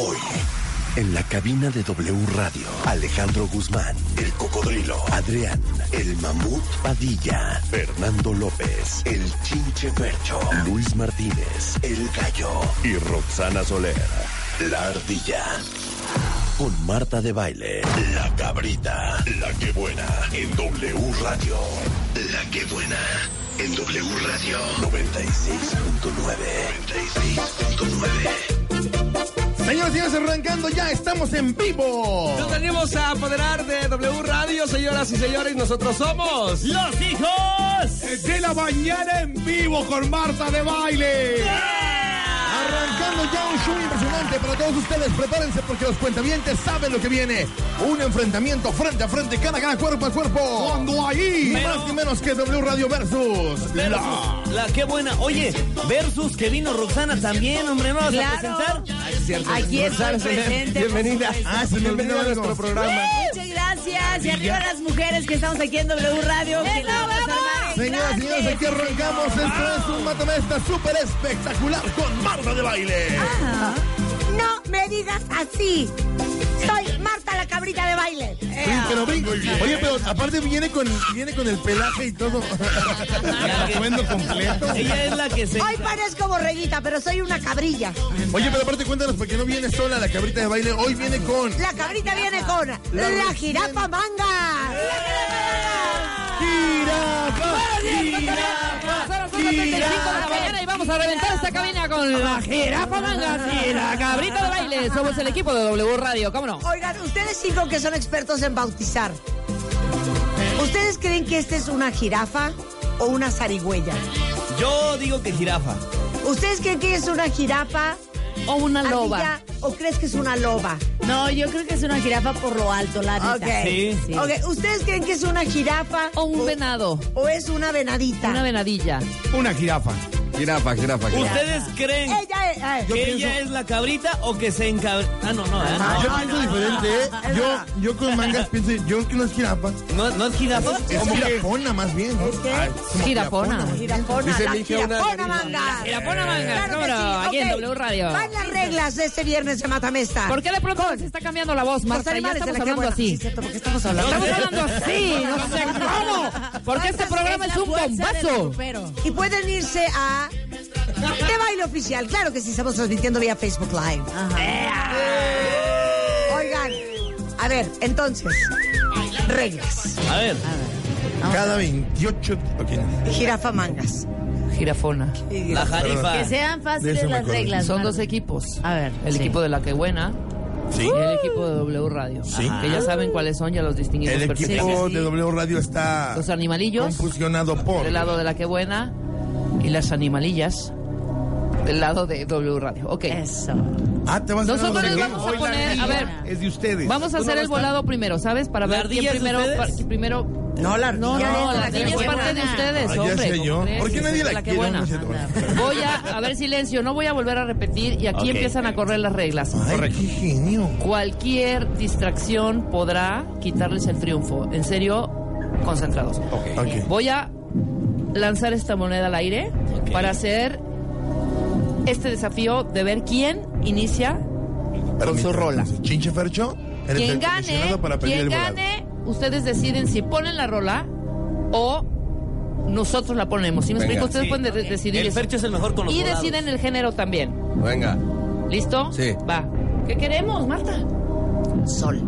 Hoy, en la cabina de W Radio, Alejandro Guzmán, el cocodrilo, Adrián, el mamut Padilla, Fernando López, el chinche Fercho, Luis Martínez, el gallo y Roxana Soler, la ardilla. Con Marta de Baile, la cabrita, la que buena, en W Radio. La que buena, en W Radio 96.9. 96.9. Señoras y señores, arrancando ya, estamos en vivo. Nos venimos a apoderar de W Radio, señoras y señores, nosotros somos los hijos de la mañana en vivo con Marta de Baile. Ya un show impresionante para todos ustedes. Prepárense porque los cuentavientes saben lo que viene. Un enfrentamiento frente a frente, cara a cara, cuerpo a cuerpo. Cuando ahí, Pero- más ni menos que W Radio versus la... Versus la qué buena. Oye, versus que vino Roxana también, hombre, ¿no vas Claro. a presentar? Aquí Roxana, presente. Bienvenida. Ah, se me olvidó nuestro programa. Muchas gracias. Y arriba las mujeres que estamos aquí en W Radio. la vamos Señoras y señores, aquí arrancamos. Esto es un matamesta súper espectacular con Marta de Baile. No me digas así. Soy Marta la cabrita de baile. Sí, pero brinco. Oye, pero aparte viene con, viene con el pelaje y todo. El atuendo completo. Ella es la que se. Hoy parezco borreguita, pero soy una cabrilla. Oye, pero aparte cuéntanos, porque no viene sola la cabrita de baile. Hoy viene con La cabrita viene con la, jirafa manga. jirafa. Son las 1:35 de la mañana y vamos a reventar esta cabina con la jirafa mangas y la cabrita de baile. Somos el equipo de W Radio, ¿cómo no? Oigan, ustedes cinco que son expertos en bautizar. ¿Ustedes creen que esta es una jirafa o una zarigüeya? Yo digo que jirafa. ¿Ustedes creen que es una jirafa? O una loba. ardilla, ¿O crees que es una loba? No, yo creo que es una jirafa por lo alto, la neta. Ok. Sí. Ok, ¿ustedes creen que es una jirafa? O un venado. ¿O es una venadita? Una venadilla. Una jirafa. Jirafa, jirafa, jirafa. ¿Ustedes creen Ella es... que ella es la cabrita o que se encabra? Ah, no, no, ¿eh? Yo pienso diferente, ¿eh? es Yo, yo con mangas pienso, yo que no es jirafa. ¿No, ¿No es jirafa? Es ¿Cómo que? jirafona más bien, ¿no? ¿Es qué? Ay, como Jirafona. Jirafona, Dice la jirafona manga. Jirafona manga, Claro no, sí, aquí en. W Radio. Van las reglas de este viernes de Matamesta. ¿Por qué de pronto se está cambiando la voz, Marta? Ya estamos hablando así. cierto, ¿por qué estamos hablando? Estamos hablando así, no sé cómo. Porque este programa es un bombazo. Y pueden irse a De Baile Oficial. Claro que sí, estamos transmitiendo vía Facebook Live. Oigan, a ver, entonces, reglas. A ver. Cada 28. ok, no. Jirafa mangas. Jirafona. La jarifa. Que sean fáciles las acuerdo. reglas. Son Marta. dos equipos. A ver. El sí. equipo de La Que Buena Sí. y el equipo de W Radio. Sí. Que ya saben cuáles son, ya los distinguimos El equipo de W Radio está Los animalillos confusionado por. del lado de La Que Buena y las animalillas del lado de W Radio. Ok. Eso. Ah, te vas a Nosotros les vamos a poner, a ver, Es de ustedes. vamos a ¿Tú no hacer el volado primero, ¿sabes? Para ¿La ver quién ardilla es de primero, quién primero. No, la No, ardilla no, la ardilla es parte de ustedes, Ah, ya hombre. sé yo. ¿cómo crees? ¿Por qué nadie la que quiere? buena. No es cierto. Voy a, a ver, silencio, no voy a volver a repetir y aquí Ok. empiezan a correr las reglas. Ay, qué genio. Cualquier distracción podrá quitarles el triunfo. En serio, concentrados. Ok. Voy a lanzar esta moneda al aire para hacer este desafío de ver quién inicia con su rola. Chinche Fercho, eres Quien gane, para quien gane, ustedes deciden si ponen la rola o nosotros la ponemos. ¿Sí me Venga, explico? Ustedes sí, pueden de- decidir El eso. Fercho es el mejor con los Y volados. deciden el género también. Venga. ¿Listo? Sí. Va. ¿Qué queremos, Marta? Sol.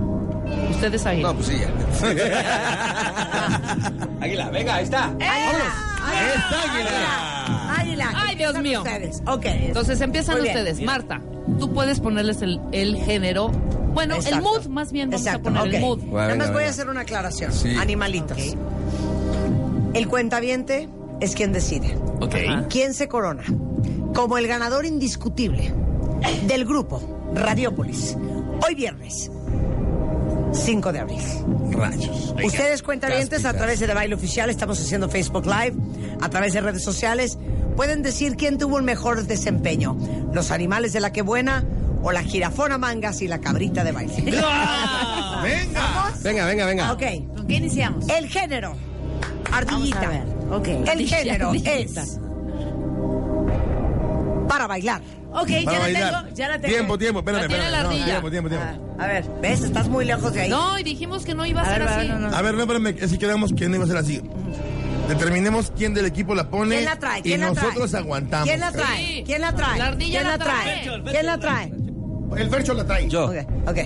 Ustedes ahí. No, pues sí, ya. Águila, venga, ahí está. ¡Águila! Águila! ¡Águila! Ay, Dios mío. Ustedes. Ok. Entonces empiezan Muy bien. ustedes. Marta, tú puedes ponerles el, el género. Bueno, el mood, más bien vamos Exacto, a poner el ok. mood. Bueno, Nada voy a hacer una aclaración. Sí. Animalitos. El cuentaviente es quien decide. Ok. ¿Quién se corona? Como el ganador indiscutible del grupo Radiópolis. Hoy viernes, 5 de abril. Rayos. Ustedes cuentavientes a través de The Baile Oficial, estamos haciendo Facebook Live, a través de redes sociales, pueden decir quién tuvo el mejor desempeño. Los animales de la que buena o la jirafona mangas y la cabrita de baile. Venga. Venga, venga, venga. Ok. ¿Con qué iniciamos? El género. Vamos Ardillita. a ver. Ok. El género es para bailar. Ok, ya la tengo, ya la tengo. Tiempo, tiempo, espérame, espérame. la no, ardilla. tiempo, tiempo, tiempo. A ver, ¿ves? Estás muy lejos de ahí. No, y dijimos que no iba a, A ser ver, así. ver, no, no. A ver, no, espérame, si quedamos quién iba a ser así. Determinemos quién del equipo la pone ¿Quién la trae? y ¿Quién la trae? nosotros aguantamos. ¿Quién la Sí. trae? ¿Quién la trae? La ardilla ¿Quién la trae? trae. ¿Quién la trae? El Fercho la trae. Yo. Ok, ok.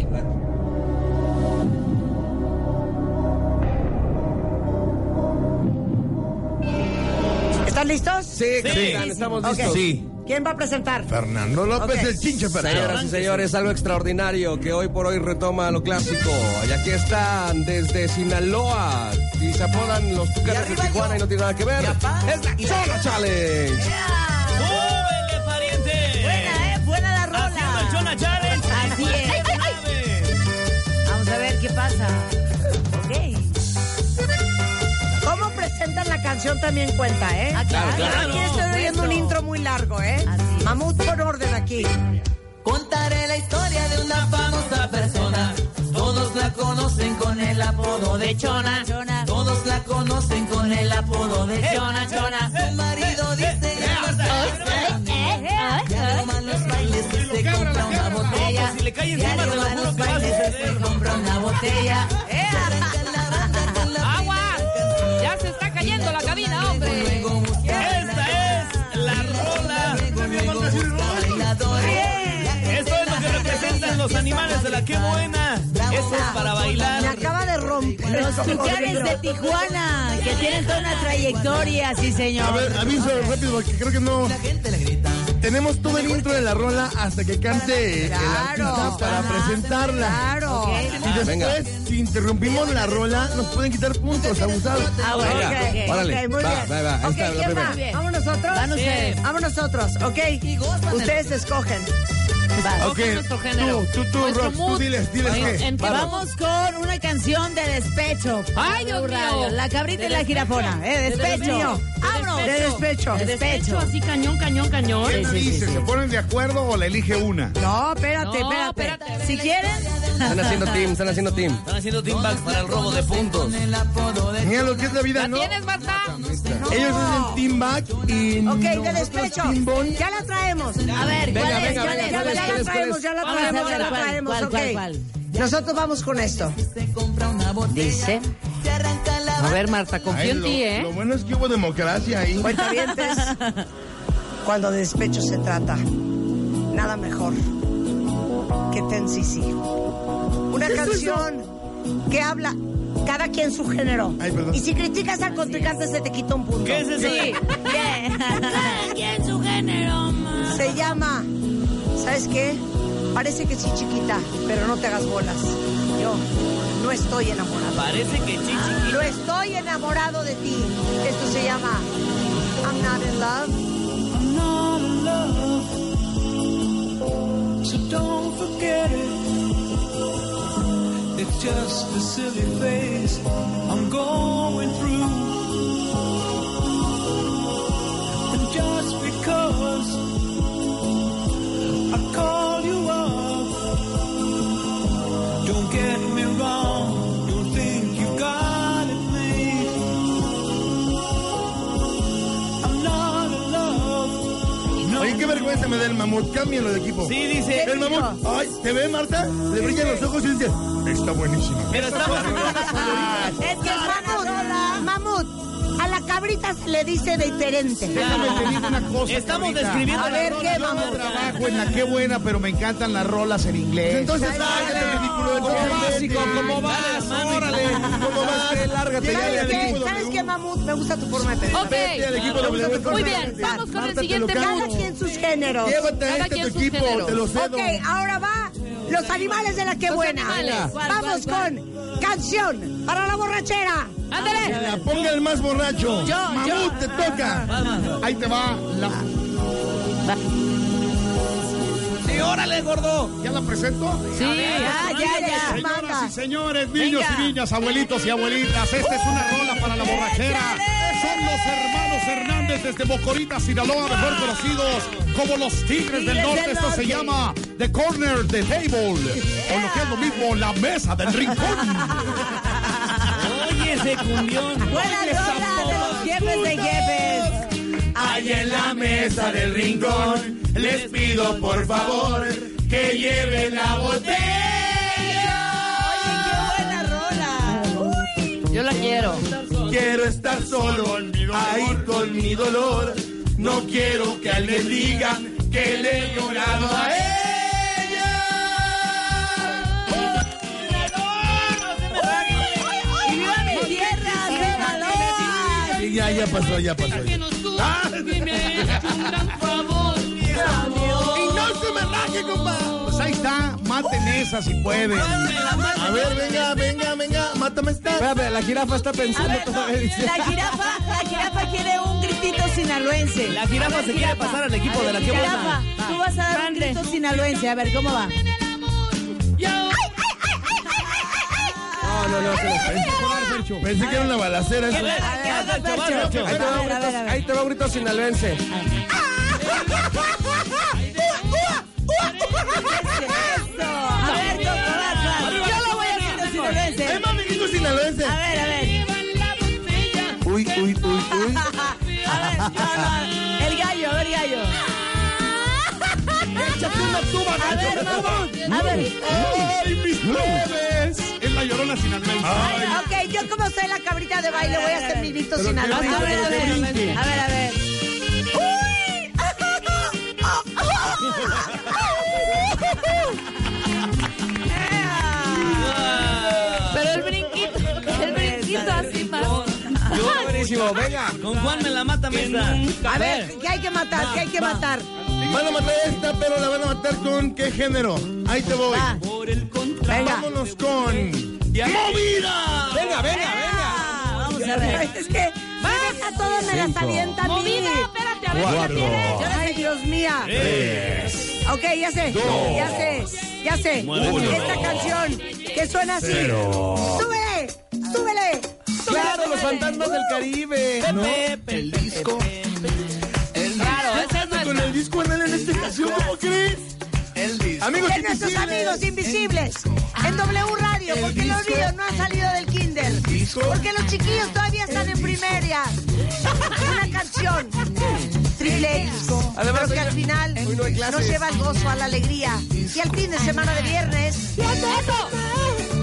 ¿Están listos? Sí, capitán, estamos listos. Sí. ¿Quién va a presentar? Fernando López, el chinche Fercho. Señoras y señores, algo extraordinario que hoy por hoy retoma lo clásico. Y aquí están desde Sinaloa. Y se apodan los tucanes de Tijuana y no tiene nada que ver. Es la Chona Challenge. ¡Súbele, pariente! Buena, ¿eh? Buena la rola. Haciendo el Chona Challenge. Así es. Vamos a ver qué pasa. Presentan la canción también cuenta, eh? Ah, claro, claro. Aquí estoy oyendo un intro muy largo, ¿eh? Así. Mamut por orden aquí. Contaré la historia de una famosa persona. Todos la conocen con el apodo de Chona. Chona. Todos la conocen con el apodo de Chona. Chona. Su marido dice ya no van los bailes que se compra una botella. Si le cae Ya encima, no te lo juro que vas a compra una botella. Los animales de la que buena. Esto es para Me bailar. acaba de romper. Los el tucanes de Tijuana, que tienen toda una trayectoria, sí, A señor. ver, aviso rápido porque creo que no. La gente le grita. Tenemos todo el intro de la rola hasta que cante el Claro. artista para Ajá. presentarla. Claro. Y después, Venga. si interrumpimos la rola, nos pueden quitar puntos abusados. Ah, bueno, Venga, ok, ok. órale. Ok, muy Va, bien. va, va. Ahí Ok, está la ¿quién primera. va? ¿Vamos nosotros? Van ustedes. Vamos nosotros, ok. Ustedes escogen. Va. Ok, nuestro género. tú, tú, tú, Rox, tú diles, diles Ay, qué. ¿en qué Vamos con una canción de despecho. Ay, Dios mío. La cabrita y la jirafona, ¿eh? Despecho. Vámonos. De despecho. De despecho. así cañón, cañón, cañón. Sí, sí, sí, sí. ¿Se ponen de acuerdo o la elige una? No, espérate, No, espérate. espérate. Si quieren, Están haciendo team, están haciendo team. Están haciendo team back para el robo de puntos. Mira lo que es la vida, ¿La ¿no? tienes, Marta? Ellos hacen team back y Ok, de nosotros despecho. Ya la traemos. a ver, Venga, ¿cuál es? venga, ¿Cuál venga, es? Ya, ¿cuál es, ya cuál la traemos, ya la traemos, ya la traemos, cuál. Nosotros vamos con esto. Dice. A ver, Marta, confío en lo, ti, ¿eh? lo bueno es que hubo democracia ahí. Cuentavientes, cuando de despecho se trata, nada mejor que Ten Sisi. Una canción que habla cada quien su género. Ay, perdón. y si criticas al contrincante se te quita un punto. ¿Qué es eso? Sí. Cada quien su género, ma. Se llama, ¿sabes qué? Parece que sí chiquita, pero no te hagas bolas. Yo no estoy enamorado. Parece que chichi. Lo estoy enamorado de ti. Esto se llama I'm not in love. So don't forget it. It's just a silly phase I'm going through. Oye, qué vergüenza me da el mamut. Cámbienlo de equipo. Sí, dice. El mamut. Ay, ¿te ve, Marta? Le brillan los ojos y dice, está buenísima. Pero estamos Es que es Mamut, mamut. A la cabrita se le dice diferente. Déjame te digo una cosa. Estamos cabrita. describiendo A ver. ¿qué Yo no vamos? trabajo en la qué buena, pero me encantan las rolas en inglés. Entonces, sácate el ridículo de Como básico, como vas, órale. ¿Cómo vas? Lárgate ya ¿Sabes del qué? ¿Sabes qué, mamut? Me gusta tu forma de pensar. Ok. Muy bien, vamos con el siguiente lo Géneros. Llévate a Cada este tu equipo, te lo cedo. Ok, ahora va los animales de la que Los buena. animales. ¿Cuál, Vamos cuál, con canción para la borrachera. ¡Ándale! La ponga el más borracho. Yo, Mamut, yo. te toca. Ahí te va la. Sí, órale, gordo. ¿Ya la presento? Sí. Ya, ya, ya. Señoras y señores, niños Venga. y niñas, abuelitos y abuelitas, esta es una rola para la borrachera. Son los hermanos Hernández desde Bocorita, Sinaloa, mejor conocidos como los Tigres del Norte. Esto se llama The Corner the Table, o lo que es lo mismo, la mesa del rincón. Oye, ese cumbión. Buena rola de los jefes de jefes. allá en la mesa del rincón. Les pido por favor que lleven la botella. Buena rola. Yo la quiero. Quiero estar solo ahí con mi dolor. No quiero que alguien diga que le he llorado a ella. ¡Y viva mi tierra! Sí, ya, ya pasó, ya pasó. ya. Ah, Y no se me raje, compa. Pues ahí está, maten esa si pueden. A ver, venga, venga, venga, mátame esta. Espérate, la jirafa está pensando ver, todavía. dice. la jirafa, la jirafa quiere un gritito sinaloense. La jirafa se quiere pasar al equipo de la que Jirafa, buena. tú vas a dar un grito sinaloense. A ver, ¿cómo va? No, no, no. se les- Pensé que era una balacera. eso. Ahí te va un grito, ver. ahí te va un grito sinaloense. Eso. A ver, Coco, vas. Yo lo voy a hacer sinaloense. ¡Eh, mami, grito sinaloense! A ver, a ver. Uy, uy, uy, uy. A ver, no, no. El gallo, a ver, gallo. Échate una tuba, A ver, mamut. A ver. ¡Ay, mis plebes! Es la llorona sinaloense. Ok, yo como soy la cabrita de baile voy a hacer mi grito Pero sinaloense. que A ver, a brinque, ver. A ver, a ver. Pero el brinquito, el brinquito así más. Buenísimo, venga. ¿Con cuál me la mata, mesa? A ver, ¿qué hay que matar? ¿Qué hay que matar? Van a matar esta, pero la van a matar con qué género. Ahí te voy. Va. Venga. Vámonos con. ¡Movida! Venga, venga, venga. Ah, Vamos a ver. Es que a todos me las avienta a mí. Movida, espérate, a ver si la tienes. Ay, Dios mía. Ok, ya sé, ya sé, ya sé. Esta canción que suena así. ¡Súbele! ¡Súbele! Claro, los fantasmas del Caribe. El disco. Claro, esa es Con el disco en en esta canción, ¿cómo crees? El disco. Amigos De nuestros invisibles. amigos invisibles en W Radio, porque los disco. niños no han salido del kinder, porque los chiquillos todavía están en primaria. Una canción triple X, Además, pero que al final no lleva al gozo, a la alegría y al fin de semana de viernes. ¡Eso!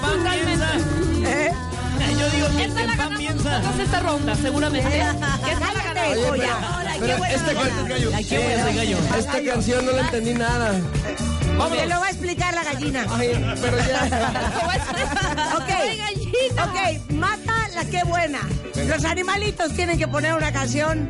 Piensa. ¿Eh? Yo digo la en ganamos piensa. esta ronda, seguramente. Que esta la ganamos. Buena este gallo. Ay, qué bueno gallo. Esta canción no la entendí nada. Me lo va a explicar la gallina. Ay, pero ya. Ok, ok, mata la que buena. Los animalitos tienen que poner una canción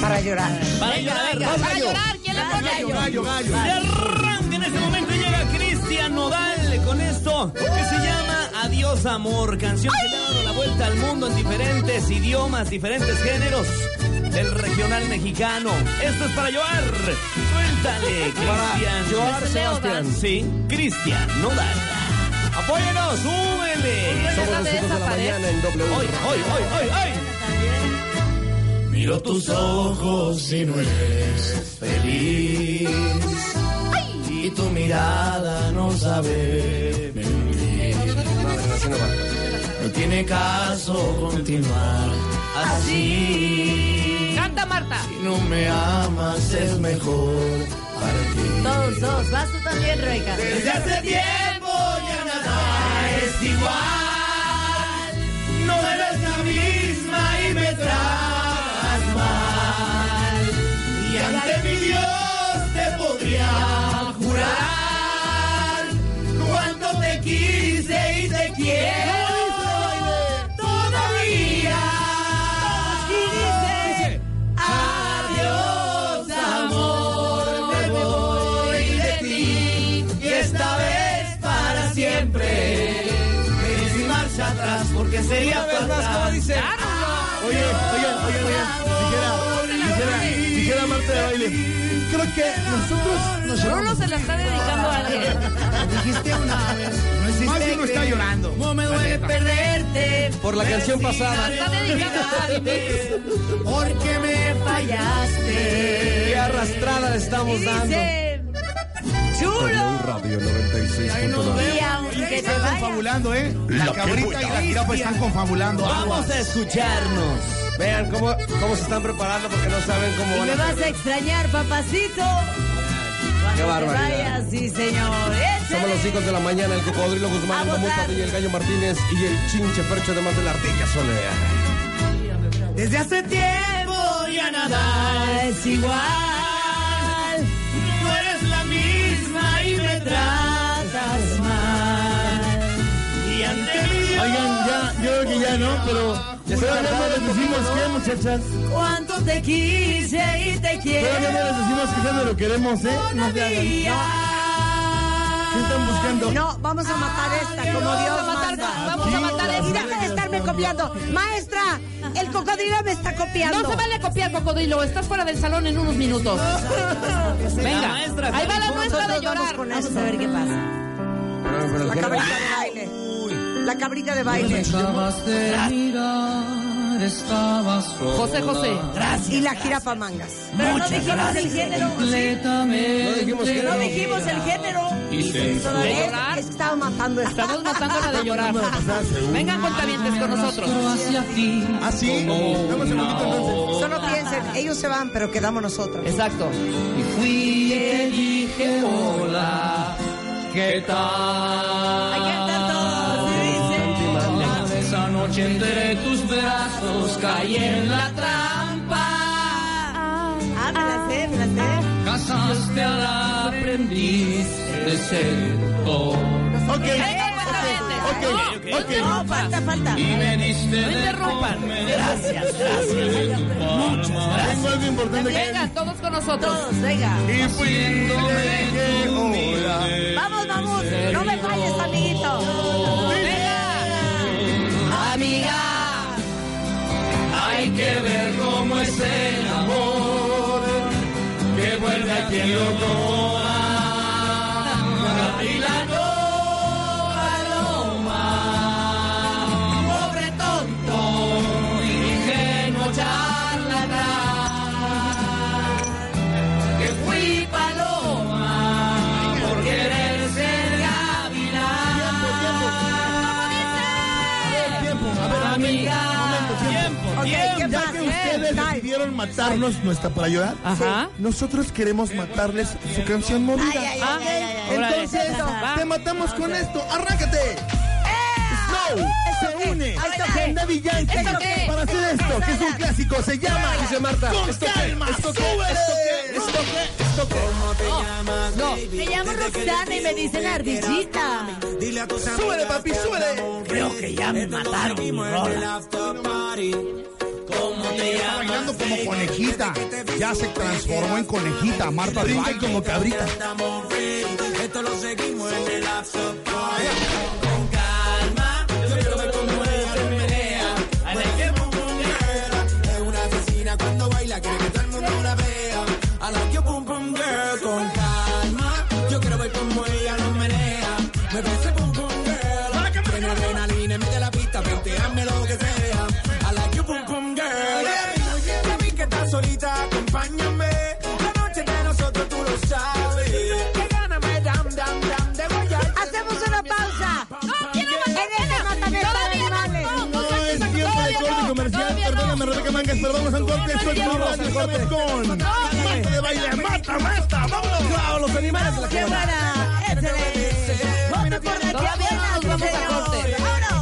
para llorar. Para llorar. Para llorar, ¿quién le pone? Gallo, gallo. De arranque en este momento llega Cristian Nodal con esto que se llama Adiós Amor, canción que le ha dado la vuelta al mundo en diferentes idiomas, diferentes géneros del regional mexicano. Esto es para llorar. Suéltale, Cristian. llorar, Sebastián. Sí, Cristian Nodal. Apóyenos, súbele. Somos los hijos de la mañana en W. Hoy, hoy, hoy, hoy, hoy. Miro tus ojos y no eres feliz. Y tu mirada no sabe así no tiene caso continuar así. Canta Marta. Si no me amas es mejor para ti. Dos, dos. Vas tú también, Rebeca. Desde hace tiempo ya nada es igual. No eres la misma y me tratas mal. Y ante mi Dios podría jurar cuánto te quise y te quiero. Todavía. Y dice, adiós amor, me voy de ti. Y esta vez para siempre. Sin marcha atrás porque sería fatal. Oye, oye, oye, oye. Dijera, dijera, dijera Marta de baile. Creo que nosotros nos Bruno se la está dedicando a alguien. Dijiste una vez. No hiciste Más bien no está llorando. No me duele perderte. Por la canción pasada. La está dedicando a alguien. Porque me fallaste. Qué arrastrada le estamos dando. Chulo. Radio 96.9. Y aunque te Están confabulando, ¿eh? La cabrita y la jirafa están confabulando. Vamos a escucharnos. Vean cómo, cómo se están preparando porque no saben cómo Y van me a vas hacer. a extrañar, papacito. Qué barbaridad. vayas, sí, señor. Échale. Somos los hijos de la mañana, el cocodrilo Guzmán, A el mamut votar. Padilla, el gallo Martínez y el chinche percho además de la ardilla Soler. Desde hace tiempo ya nada es igual. No eres la misma y me tratas mal. Y ante Oigan, ya, yo creo que ya no, pero. Pero ya no les decimos qué, muchachas. Cuánto te quise y te quiero. Pero ya no les decimos que ya no lo queremos, ¿eh? No se hagan. ¿Qué están buscando? No, vamos a matar esta como Vamos Dios a matar, manda. vamos a matar Y esta. deja de estarme copiando. Maestra, el cocodrilo me está copiando. No se vale copiar, cocodrilo. Estás fuera del salón en unos minutos. Venga, maestra, ahí va la ¿cómo nuestra de vamos llorar. esto a ver qué pasa. La ¿qué- cabrita de baile. La cabrita de baile. José José. Y la jirafa mangas. Pero no dijimos el género. No dijimos que No no. dijimos el género. ¿De Todavía llorar? es que estaba matando esta. Estamos matando la de llorar. Vengan cuentavientes con nosotros. ¿Ah, sí? Damos un poquito entonces. Solo piensen, ellos se van, pero quedamos nosotros. Exacto. Fui y te dije hola, ¿qué tal? Noche entre tus brazos caí en la trampa. Ah, me la sé, me la sé. Casaste al aprendiz de seductor. Ok. Ok, ok. No, falta, falta. Y me diste No de interrumpan. comer de tu palma. Tengo algo importante que Vengan todos con nosotros. Todos, venga. Y fui hola. Vamos, vamos. No me falles, amiguito. Amiga, hay que ver cómo es el amor que vuelve a quien lo toma. Decidieron matarnos, no está para llorar. Ajá. Nosotros queremos matarles su canción movida. Ay, ay, Ah, ay, ay, ay, ay. órale. Entonces, Va. te matamos con esto. ¡Arráncate! Snow se une con Daddy Yankee para hacer esto, que es un clásico. Se llama Dice Marta, Con ¿esto qué? calma, ¿Esto qué? súbele. ¿Esto qué? ¿Esto qué? ¿Esto qué? No. Me llamo Roxana y me dicen ardillita. Súbele, papi, súbele. Creo que ya me mataron mi rola. ¿Cómo te llamas, brincando como conejita. Ya se transformó en conejita, Marta Brinca como cabrita. Esto lo seguimos en el. Con calma, yo. Es una asesina cuando baila, quiere que todo el mundo la vea. Solita, acompáñame. La noche de nosotros tú lo sabes. Que gana me dam, dam, dam. De. Hacemos una pausa. ¡Tiene En Mátame para animales. No es tiempo de corte comercial. Perdóname, Rebeca Mangas, con Marta de baile. ¡Mata, mata! ¡Vámonos! ¡Claro, los animales de la ¡Qué que buena! ¡Excelente! ¡Voto por la Todavía no nos vamos a corte. ¡Vámonos!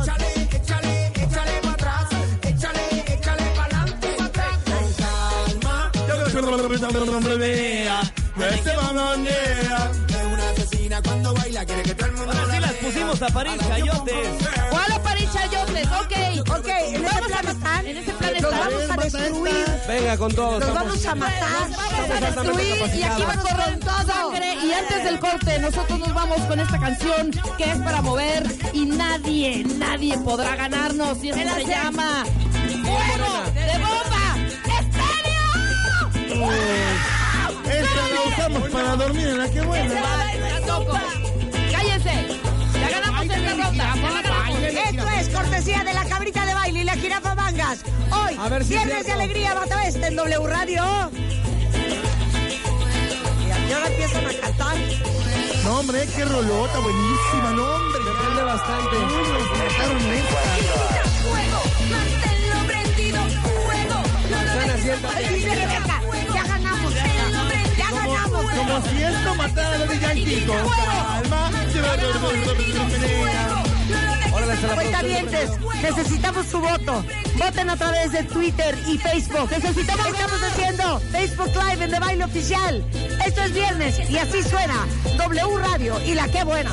Cuando baila, quiere que todo el mundo Ahora sí las pusimos a parir chayotes. ¿Cuál a París Chayotes? Ok. Ok, en ese Vamos a plan están. En ese plan Nos están. vamos a destruir. Venga con todo. Nos vamos a matar. Vamos a destruir y aquí va a correr todo. sangre. Y antes del corte, nosotros nos vamos con esta canción que es para mover y nadie, nadie podrá ganarnos. Y esto se llama Fuego. Esta la usamos para dormir en la que buena. Cállense. Ya ganamos esta ronda. Esto es cortesía de la cabrita de baile y la jirafa mangas. Hoy, A ver si es viernes de alegría, Bata Oeste en W Radio. Y ahora empiezan a cantar. No, hombre, qué rolota, buenísima, no, hombre. Bastante. Nos mataron esta. Fuego, manténlo prendido, fuego. No lo dejes Como si esto matara a los Yankee. Con calma. Órale, hasta la Cuenta próxima. necesitamos su voto. Voten a través de Twitter y Facebook. Necesitamos, estamos haciendo Facebook Live en De Baile Oficial. Esto es viernes y así suena W Radio y la que buena.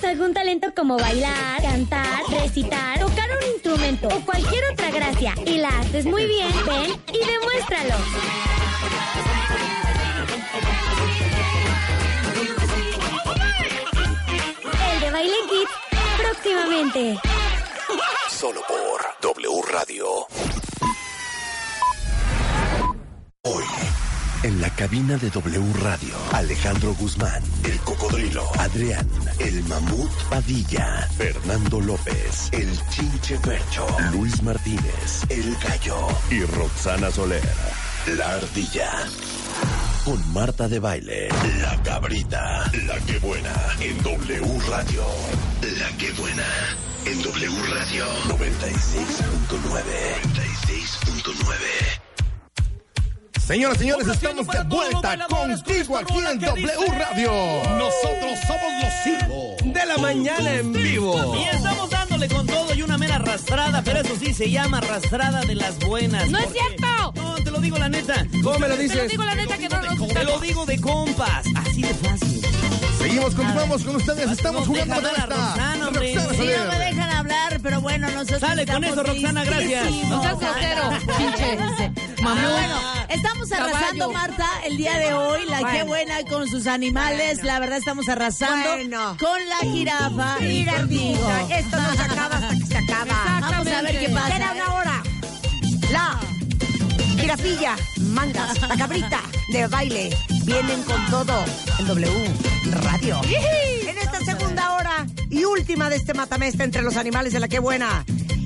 Tienes algún talento como bailar, cantar, recitar, tocar un instrumento o cualquier otra gracia y la haces muy bien, ven y demuéstralo. El de Baile Kids próximamente. Solo por W Radio. Hoy, en la cabina de W Radio, Alejandro Guzmán, el Adrián, el mamut Padilla, Fernando López, el chinche Percho, Luis Martínez, el gallo y Roxana Soler, la ardilla. Con Marta de Baile, la cabrita, la que buena, en W Radio. La que buena, en W Radio 96.9. 96.9. Señoras, señores, Un estamos de vuelta contigo aquí en W Radio. Nosotros somos los hijos. De la mañana en vivo. Y estamos dándole con todo y una mera arrastrada, pero eso sí se llama arrastrada de las buenas. ¡No es cierto! No, te lo digo la neta. ¿Cómo me lo Te lo dices? digo la neta que no nos Te lo digo de compas. Así de fácil. Seguimos, continuamos con ustedes. Estamos jugando a esta. Roxana, hombre. Roxana Sí, Soler. No me dejan hablar, pero bueno, nosotros Sale con eso, Roxana, gracias. No seas grosero, pinche. Mamut. bueno, estamos arrasando, Caballo. Marta, el día de hoy. La Bueno. que buena con sus animales. La verdad, estamos arrasando con la jirafa y contigo. Esto no se acaba hasta que se acaba. Vamos a ver qué Queda pasa. una hora. La jirafilla, mangas, la cabrita de baile vienen con todo en W Radio. En esta segunda hora y última de este matamesta entre los animales de la que buena.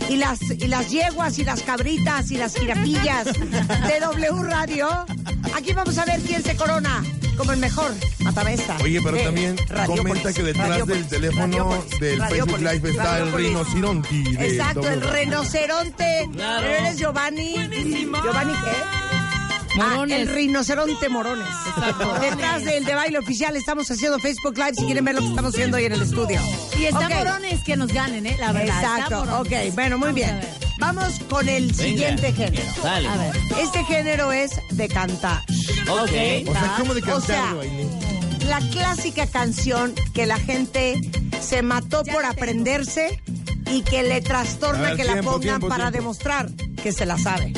Y las, y las yeguas y las cabritas y las jirafillas de W Radio. Aquí vamos a ver quién se corona como el mejor matamesta. Oye, pero también comenta que detrás del teléfono del Facebook Radiópolis, Live está el rinoceronte. Exacto, el rinoceronte. Claro. Pero eres Giovanni. ¿Giovanni qué? Morones. Ah, el rinoceronte Morones. Detrás del de baile oficial estamos haciendo Facebook Live si quieren ver lo que estamos haciendo hoy en el estudio. Y está Ok. morones que nos ganen, ¿eh? La verdad. Exacto, ok, bueno, muy Vamos bien. Vamos con el siguiente género. Dale. A ver, este género es de cantar. Ok. O sea, ¿cómo de O cantar, sea, baile? la clásica canción que la gente se mató por aprenderse y que le trastorna ver, que la pongan tiempo, para tiempo. demostrar que se la sabe.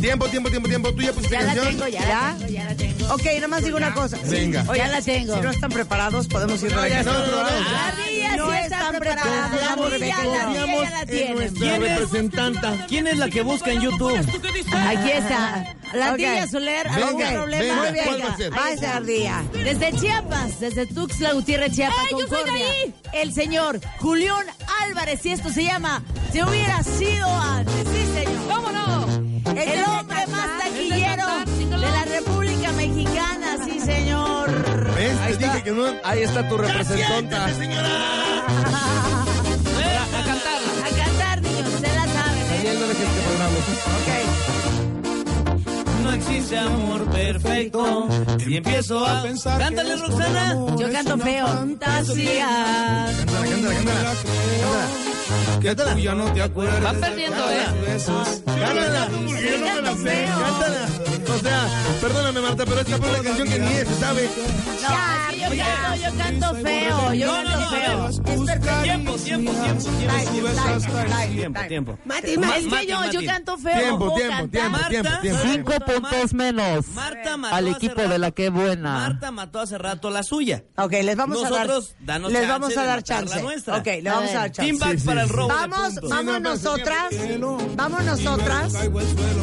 Tiempo, tiempo, tiempo, tiempo. ¿Tú ya pusiste Ya la canción? tengo, ya, la tengo, ya la tengo. Ok, nada más digo una cosa. Venga. Oye, Ya la tengo. Si no están preparados, podemos ir No, ya está aprobado. La Ardilla no sí está están preparada. preparados. La Rebeca, la Confiamos ya la en nuestra ¿Quién es? representanta. ¿Quién es la que busca en YouTube? Aquí está. La. Ardilla Soler, Venga, algún problema. venga, Muy bien. ¿cuál va a ser? Va esa ardilla. Desde Chiapas, desde Tuxtla Gutiérrez, Chiapas, ¡Ay, yo soy de Concordia, ahí! el señor Julián Álvarez, y esto se llama Se hubiera sido antes. El hombre más taquillero de la República Mexicana, sí, señor. ¿Ves? Ahí Te está. dije que no. Ahí está tu representante. A cantarla. A cantar, niños, se la saben. ¿eh? Daniel, no dejes que programa. No existe amor perfecto. Y empiezo a pensar. Cántale, Roxana. Yo canto feo. Fantasía. Cántala, cántala, cántala. Que tú ya no te acuerdas. Van perdiendo, ¿eh? Cántala. porque yo no me la sé. Cántala. O sea, perdóname, Marta, pero esta fue una canción que ni es, ¿sabes? No, yo canto, yo canto feo. Yo canto feo. Tiempo, tiempo, tiempo, tiempo. Tiempo, tiempo. Es que yo, yo canto feo. Tiempo, tiempo, tiempo, tiempo. Cinco puntos menos Marta mató al equipo de la que buena. Marta mató hace rato la suya. Ok, les vamos a dar. Nosotros, danos les vamos a dar chance. nuestra. Ok, le vamos a dar chance. Para el robo Vamos, vamos nosotras, vamos nosotras,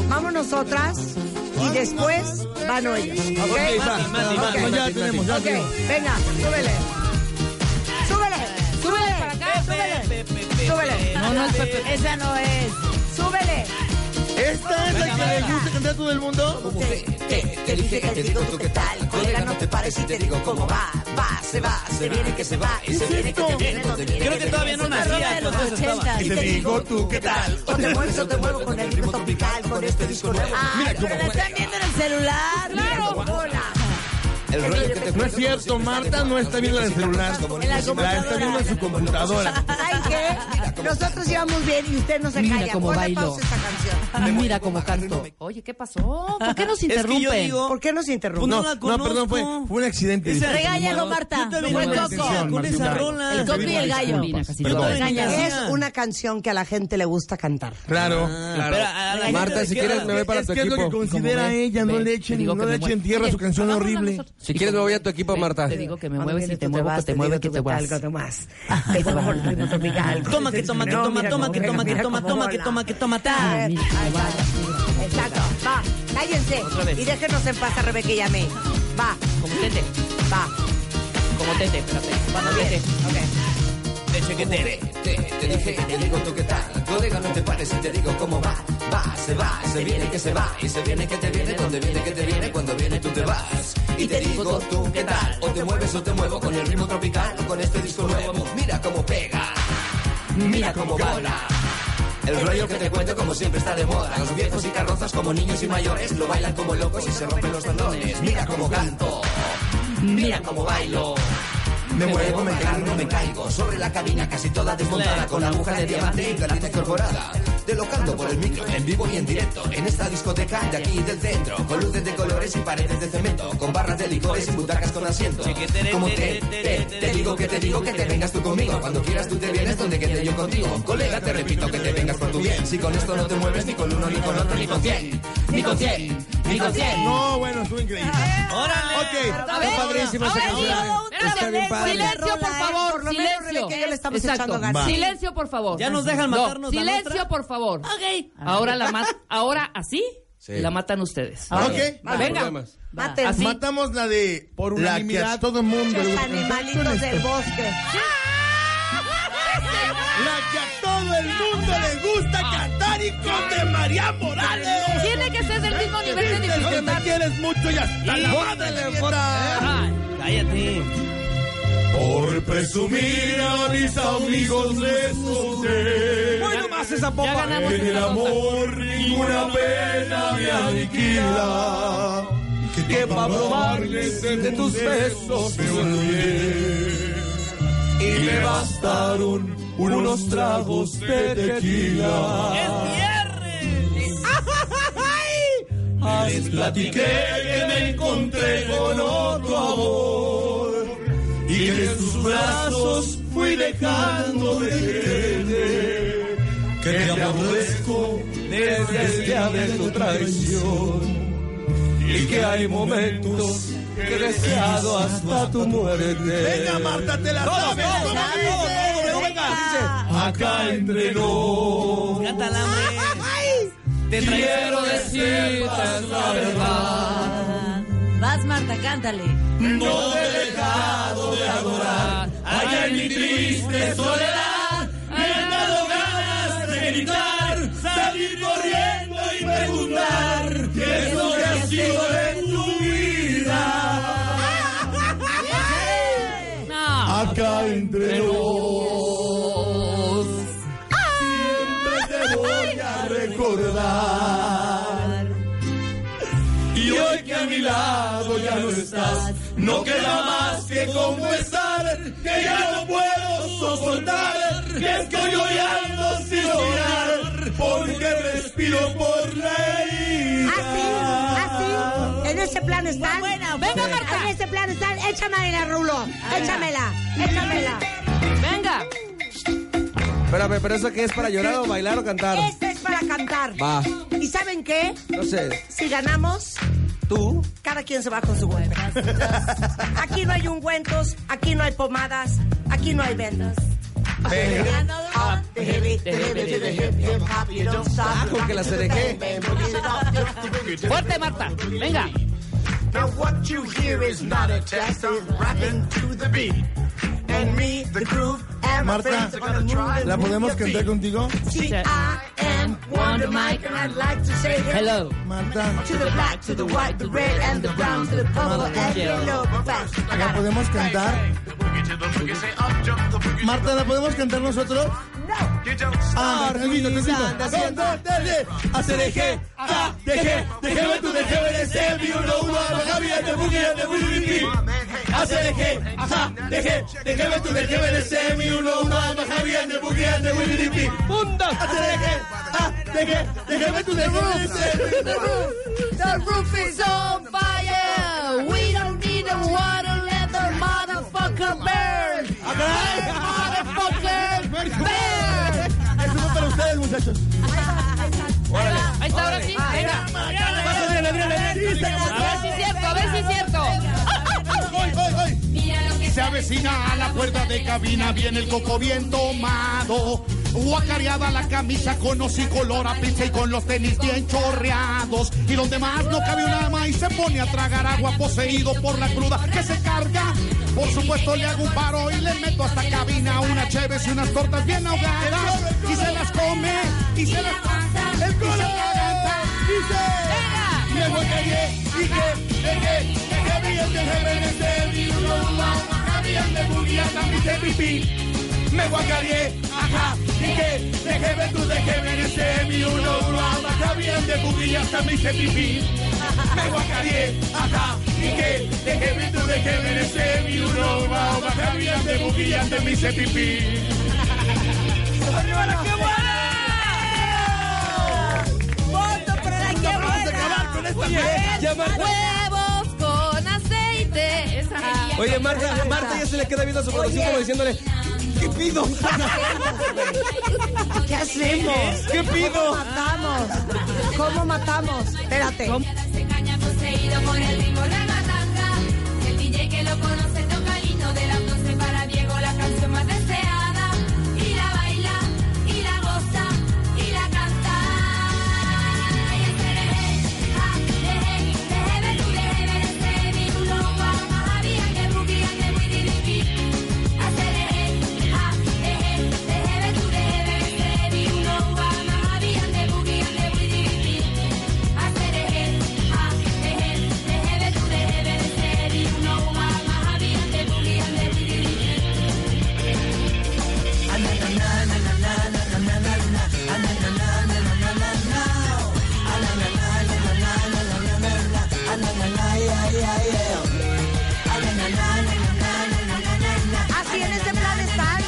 vamos nosotras y después van ellos. ¿Ok? Ok, va. Mati, Mati, Ok. Mati, Ya Mati, tenemos, ya Ok, tenemos. venga, súbele. Súbele, súbele para acá, súbele. Súbele. No, no es Pepe. Esa no es. Súbele. ¿Esta es la que le gusta cantar a todo el mundo? Te dije que te digo tú qué tal, colega, no te pares y te digo cómo va, va, se va, se viene que se va, y se viene que te viene, donde viene Creo que todavía no nacía los cuando eso estaba. 80. Y te digo tú, ¿qué tal? O te mueves o te muevo con el ritmo tropical, con este disco nuevo. Ay, pero la están viendo en el celular. Claro. El rollo que te No es cierto, Marta no está viendo en el celular. La está viendo en su computadora. ¿Saben qué? Nosotros íbamos bien y usted no se Mira calla. cómo Ponle bailo. pausa a esta canción. Mira cómo canto. Oye, ¿qué pasó? ¿Por qué nos interrumpen? digo, ¿Por qué nos interrumpe? no perdón, fue, un accidente. Esa- Regáñalo, Marta. Yo también coco. atención, con esa Martina. rola. El coco y el gallo. Mira, casi Perdón. todo. Regáñalo. Es una canción que a la gente le gusta cantar. Claro, Ah, claro. pero a la Marta, gente si le quieres queda- me voy para es tu que es lo que equipo. considera Como ella, no ve, le te echen, no le echen tierra a su canción hagámosla horrible. nosotros. Si quieres me voy a tu equipo, Marta. Te digo que me mueves y te muevo, que te mueve, que te vas. tal, más. Te muevo con el ritmo tropical. Toma, que toma, que toma, toma, que toma, que toma, toma, que toma, que toma, A ta. Exacto. Va, cállense. Y déjenos en paz a Rebeca y a mí. Va, Como tete. va. Como tete, espérate. Cuando tete. Ok. Que te. Te dije que te digo tú qué tal, colega no te pares y te digo cómo va, va, se va, se viene que se va, y se viene que te viene, donde viene que te viene, cuando viene tú te vas. Y te digo tú qué tal, o te mueves o te muevo con el ritmo tropical, con este disco nuevo, mira cómo pega, mira cómo baila. El rollo que te cuento como siempre está de moda, los viejos y carrozas como niños y mayores, lo bailan como locos y se rompen los tendones, mira cómo canto, mira cómo bailo. Me muevo, me cargo, me caigo. Sobre la cabina casi toda desmontada Con agujas de diamante y platita incorporada Te lo canto por el micro, en vivo y en directo En esta discoteca de aquí del centro. Con luces de colores y paredes de cemento Con barras de licores y butacas con asiento. Como te, te, te digo que te digo que te vengas tú conmigo Cuando quieras tú te vienes donde quede yo contigo Colega, te repito que te vengas por tu bien Si con esto no te mueves ni con uno, ni con otro, Ni con cien, ni con cien No, bueno, estuvo increíble. ¡Órale! Ok, Está padrísima esa canción. Está bien padre. Silencio, por favor. Por lo Silencio. Rebeca y yo le estamos echando ganas. Silencio, por favor. Ya nos dejan No, matarnos la Silencio, por favor. Ok. Ahora la mat ahora así Sí. la matan ustedes. Ok, venga. Así. matamos la de Por la que a unanimidad. todo el mundo Los animalitos del bosque. La que a todo el mundo le gusta cantar y con de María Morales. Tiene que ser del mismo nivel de Dices que me dificultad. quieres mucho y hasta la madre le cállate. Por presumir a mis amigos les conté. Bueno, más esa Ya popa. ganamos En el amor ninguna pena me aniquila. Que para probarles de tus besos me olvidé. Y me bastaron unos tragos de tequila. ¡Es Les platiqué que me encontré con otro amor y que en sus brazos fui dejando de querer. Que te aborrezco desde este ave tu traición y que hay momentos que he deseado hasta tu muerte. Venga, Marta, te la sabes. Venga. Acá entre nos. Cántala, Te quiero decirte la verdad. Vas, Marta, cántale. No he dejado de adorar allá en mi triste soledad. Me han dado ganas de gritar, salir corriendo y preguntar qué es lo que ha sido de tu vida. Acá entre nos a recordar. Y hoy que a mi lado ya no estás, no queda más que confesar que ya no puedo soportar, que estoy llorando sin llorar, porque respiro por la herida. Así, en ese plan están. Buena, Venga. Marta. En ese plan están. Échamela, Rulo. Échamela. Échamela. Venga. Espérame, pero eso qué es para llorar o bailar o cantar? Este es para cantar. Va. ¿Y saben qué? No sé. Si ganamos, ¿Tú? cada quien se va con su cuenta. Aquí no hay ungüentos, aquí no hay pomadas, aquí no hay vendas. Ah, con que la cerejé. Fuerte, Marta. Venga. Now what you hear is not a test, I'm rapping to the beat. And me, the groove, Marta, ¿la podemos cantar contigo? See, I am Wonder Mike, and I'd like to say Hello. Marta, To the black, to the white, the red, and the brown, to the purple, and yellow. Fast. ¿la podemos cantar? Marta, ¿la podemos cantar nosotros? Hacer eje, deje, déjeme tú, déjeme eje, ajá, deje, déjeme tú, déjeme de ser mi uno, bien de boogie, de boogie, Punto. hacer eje, ah, deje, déjeme tú, déjeme de ser mi uno, The roof is on fire. We don't need a water, let the motherfucker burn. Motherfucker burn. Eso fue para ustedes, muchachos. Ahí está, ahora sí, A ver si es cierto, a ver si es cierto. Se avecina a la puerta de cabina, viene el coco bien tomado. Guacareada la camisa con color a pizza y con los tenis bien chorreados. Y donde más no cabe una ama y se pone a tragar agua poseído por la cruda que se carga. Por supuesto le hago un paro y le meto hasta cabina una cheves y unas tortas bien ahogadas. Y se las come y se las. El colo y se... Y que, que, que, que bien de reverecer mi uno, uno, bien de buguía, también de pipí. Me guacareé, ajá, y que, déjeme tú, déjeme ese mi uno, uno, baja bien de buguía, también de pipí. Me guacareé, ajá, y que, déjeme tú, déjeme ese mi uno, uno, baja bien de buguía, también de pipí. ¡Arriba qué Voto para la que acabar con esta Ya, Marta. Esa. Oye, Marta, Marta ya se le queda viendo a su corazón como diciéndole, ¿qué pido? ¿Qué hacemos? ¿Qué pido? ¿Cómo matamos? ¿Cómo matamos? Espérate. Se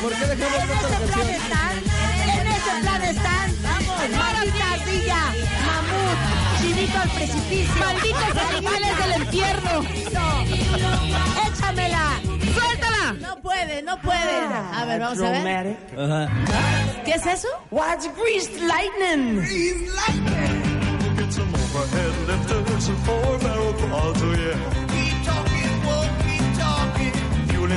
¿Por qué dejamos En esta ese plan canción? están. En ese plan están. Marita Ardilla, Mamut, Chinito. Al precipicio. Malditos animales del infierno. Échamela. Suéltala. No puede, no puede. A ver, vamos a ver. ¿Qué es eso? What's greased lightning? Get some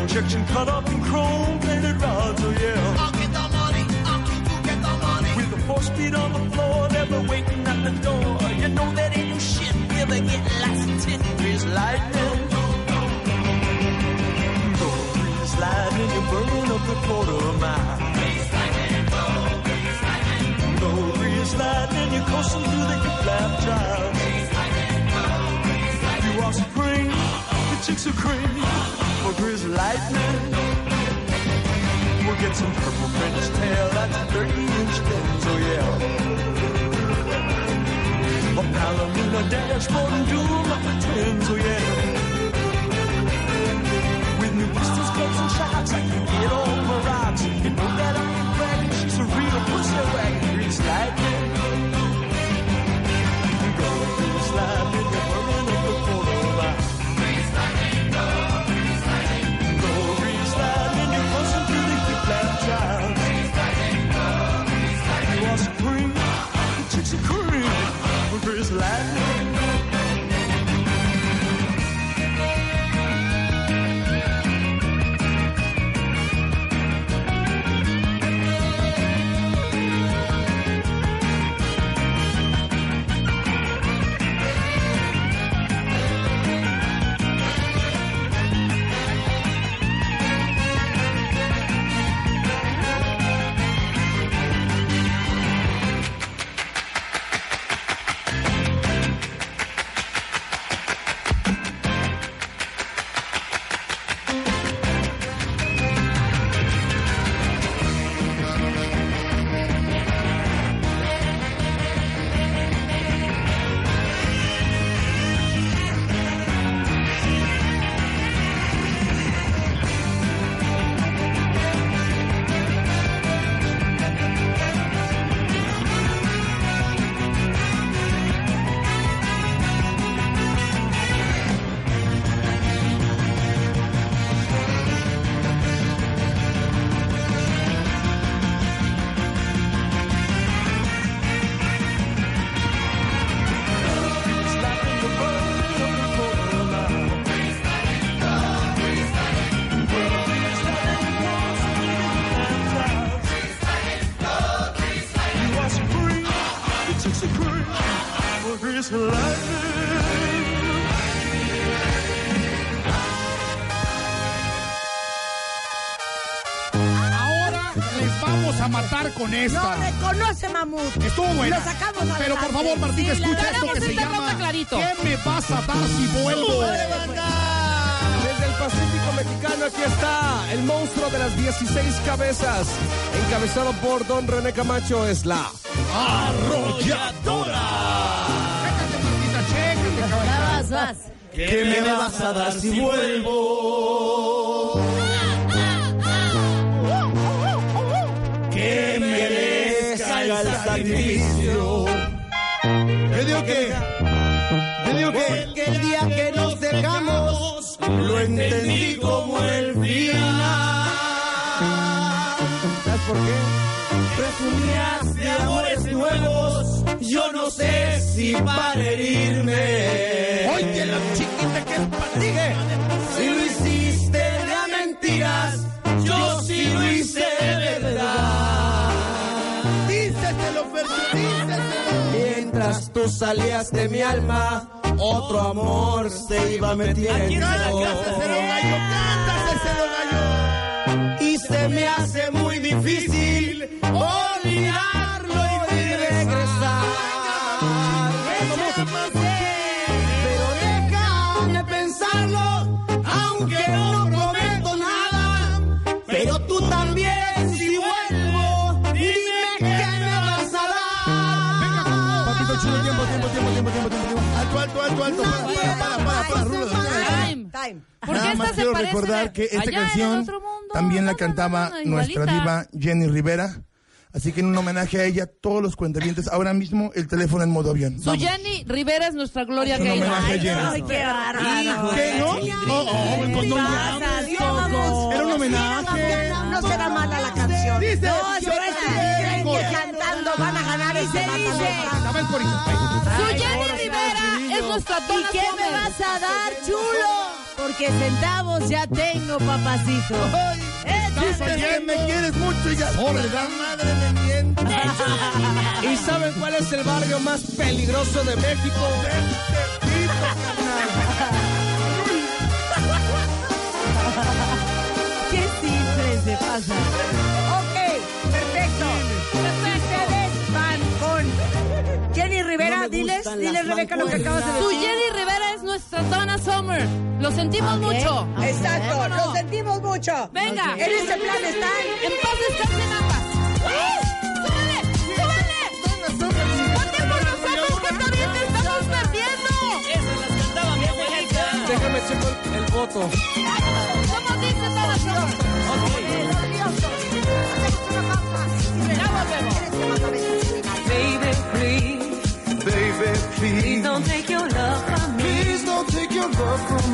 injection cut up in chrome plated rods, oh yeah. I'll get the money, I'll keep you get the money. With the four speed on the floor, be waiting at the door. You know that ain't no shit, we'll be getting lots of grease lightning. Go grease lightning, you're burning up the quarter mile. Go grease lightning, you're coasting through the hip lap. Chicks are cream for grease lightning. We'll get some purple French tail, that's 30 inch lens, oh yeah. A Palomino dashboard and doom up the tens, oh yeah. With new pistols, clubs, and shots, I can get on my rocks. You know that I ain't bragging, she's a real pussy wagon, grease lightning. Grease lightning. Mamut. Estuvo buena. Lo sacamos adelante. Pero por favor, Martín, Sí, escucha esto que se llama clarito. ¿Qué me vas a dar si vuelvo? Desde el Pacífico Mexicano aquí está el monstruo de las 16 cabezas, encabezado por Don René Camacho, es la Arrolladora. Vas, vas. ¿Qué me vas a dar si vuelvo? El sacrificio. Yo digo que. Yo digo que. Porque el día que nos dejamos lo entendí como el final. ¿Sabes por qué? Presumías de amores nuevos, yo no sé si para herirme. Oye, la chiquita que es Sigue. Díceselo, Fercho, díceselo. Mientras tú salías de mi alma, otro amor se iba metiendo. Cántaselo, gallo, cántaselo, gallo. Y se me hace muy difícil olvidarlo quiero recordar que esta canción también la cantaba nuestra diva Jenny Rivera. Así que en un homenaje a ella, todos los cuentavientes, ahora mismo el teléfono en modo avión. Su. Jenny Rivera es nuestra Gloria Es un Gaynor. homenaje a Jenny. Ay, qué bárbaro. ¿Qué, no? Oh, oh, pues no? Era un homenaje. No será mala la canción. Dice, no, yo será creen que cantando van a ganar y se dice. Dame el corito. Su Jenny Rivera es nuestra ¿Y Donna qué me vas a dar, chulo? Porque centavos ya tengo, papacito. Dices que me quieres mucho y ya soledad, madre me miente. ¿Y saben cuál es el barrio más peligroso de México? Qué simple se pasa. Rivera. diles, diles, Rebeca, lo que acabas de Su decir. Jenny Rivera es nuestra Donna Summer. Lo sentimos Ok. mucho. Exacto, lo sentimos mucho. Venga. En ese plan están. En paz descansen ambas. ¡Súbele! ¡Súbele! ¡Voten por nosotros, cuentavientes! ¡Estamos perdiendo! Esas las cantaba mi abuelita. Déjame checo el, el voto. ¿Cómo dice Donna Summer? Ya volvemos. broken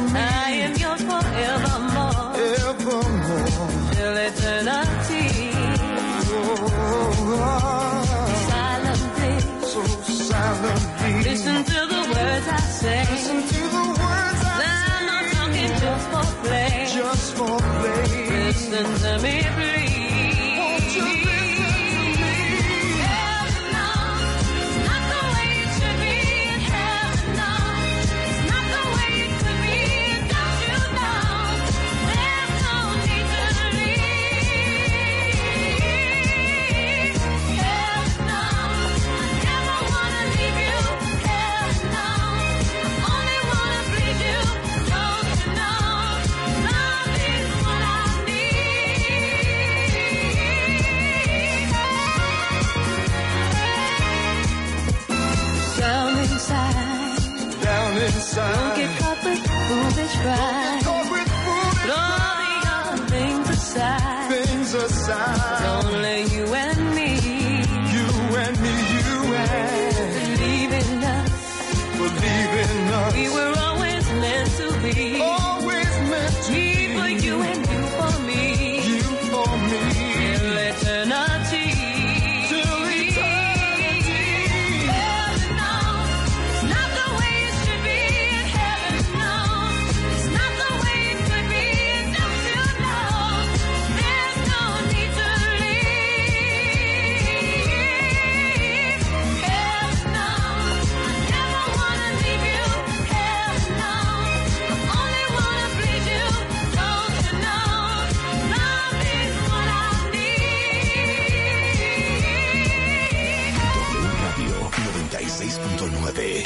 96.9.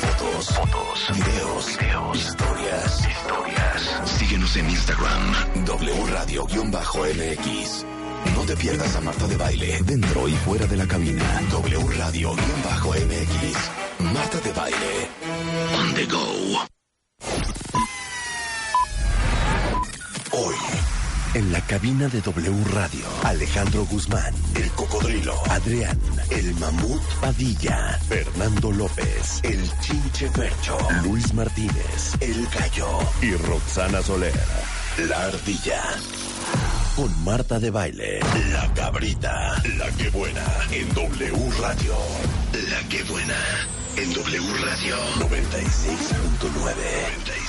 Fotos, fotos, videos, videos, historias, historias. Síguenos en Instagram, W Radio-MX. No te pierdas a Marta de Baile, dentro y fuera de la cabina. W Radio-MX. Marta de Baile. On the go. Hoy, en la cabina de W Radio, Alejandro Guzmán, el cocodrilo, Adrián, el mamut Padilla, Fernando López, el chinche Fercho, Luis Martínez, el gallo y Roxana Soler, la ardilla. Con Marta de Baile, la cabrita, la que buena, en W Radio. La que buena, en W Radio 96.9.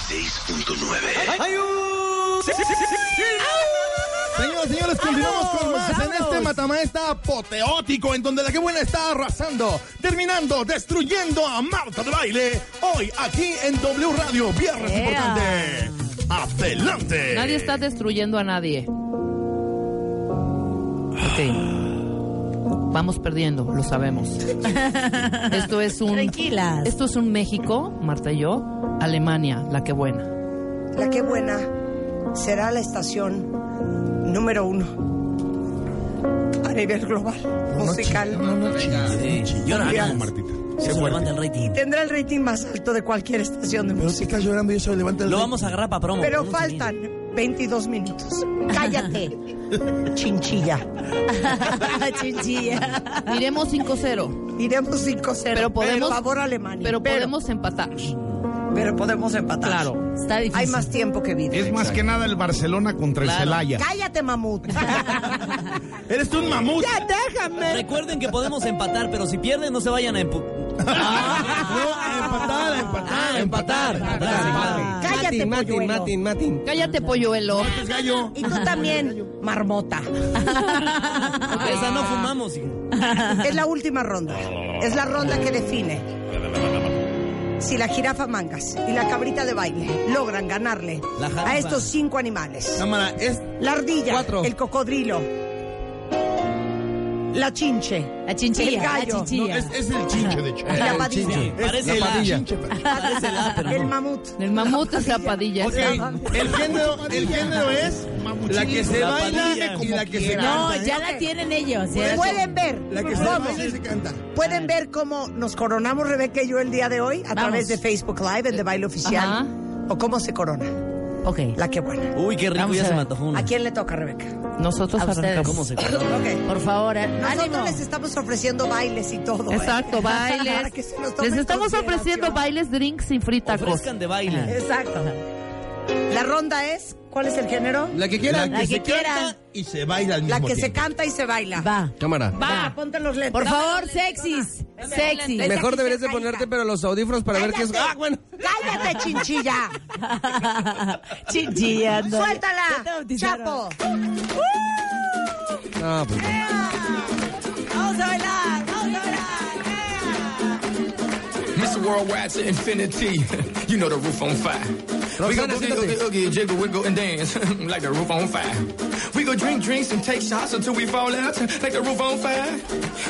96.9. Señoras y señores, continuamos con más en este matamaesta apoteótico en donde la que buena está arrasando, terminando, destruyendo a Marta de Baile. Hoy aquí en W Radio, viernes Yeah. importante. Adelante. Nadie está destruyendo a nadie. Ok. Vamos perdiendo, lo sabemos. Esto es un. Tranquilas. Esto es un México, Marta y yo, Alemania, la que buena. La que buena será la estación número uno a nivel global musical. No, no. Yo Martita. Eso levanta el rating. Y tendrá el rating más alto de cualquier estación de Pero si música. estás llorando y eso levanta el Lo rating. vamos a agarrar para promo. Pero faltan 22 minutos. Cállate, chinchilla. Chinchilla. Iremos 5-0. Iremos 5-0. Pero podemos- favor Alemania. Pero podemos empatar. Pero podemos empatar. Claro, está difícil. Hay más tiempo que vida. Es más que nada el Barcelona contra el Celaya. Cállate, mamut. Eres tú un mamut. ya déjame. Recuerden que podemos empatar, pero si pierden no se vayan a empu... No, a empatar, a empatar. Ah, empatar. empatar. Cállate, Matin, polluelo. Matin, Matin. Cállate, polluelo. Es gallo. Y tú también, marmota. Esa no fumamos. hijo. Es la última ronda. Es la ronda que define si la jirafa mangas y la cabrita de baile logran ganarle a estos cinco animales. Cámara, es La ardilla, Cuatro. el cocodrilo, la chinche, La chinchilla. el gallo, La chinchilla. No, es, es el chinche, de hecho. y la El padilla. el la- chinche. Parece la, pero El mamut. El mamut es la padilla. Ok, el género, el género es la que se La baila padilla. y la que se canta. No, ya Ok. la tienen ellos. ya. Pueden ver, La que se cómo- baila y se canta. pueden ver cómo nos coronamos Rebeca y yo el día de hoy a Vamos. través de Facebook Live, el de baile oficial, Ajá. o cómo se corona. Ok. La que buena. Uy, qué rico, Vamos ya se me ver. antojó una. ¿A quién le toca, Rebeca? Nosotros A ustedes. arrancamos. ¿Cómo se corona? Ok. Por favor, eh. Nosotros ánimo. les estamos ofreciendo bailes y todo. ¿eh? Exacto, Para bailes. Les estamos ofreciendo bailes, drinks y tacos. Ofrezcan de baile. Exacto. La ronda es, ¿cuál es el género? La que quiera. La que se quiera. canta y se baila al mismo La que se canta y se baila. Va. Cámara. Va, ponte los lentes. Por favor, sexys. Sexy. Mejor deberías de ponerte pero los audífonos para ver qué es. Cállate. Ah, bueno. Cállate, chinchilla. Chinchilla. no. Ya te Suéltala. bautizaron. Chapo. No, pues. Vamos a bailar, vamos a bailar. Mr. Worldwide to infinity. you know the roof on fire. We go Roxana, boogie, siéntate. oogie, oogie, jiggle, wiggle, and dance like the roof on fire. We go drink drinks and take shots until we fall out like the roof on fire.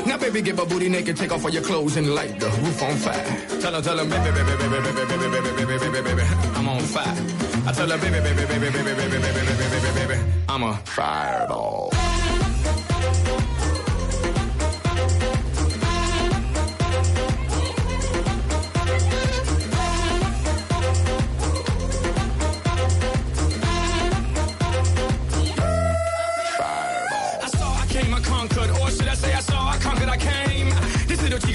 Now, baby, get my booty naked, take off all your clothes and light the roof on fire. Tell her, tell her, baby, baby, baby, baby, baby, baby, baby, baby, baby, baby, I'm on fire. I tell her, baby, baby, baby, baby, baby, baby, baby, baby, baby, baby, I'm a fireball.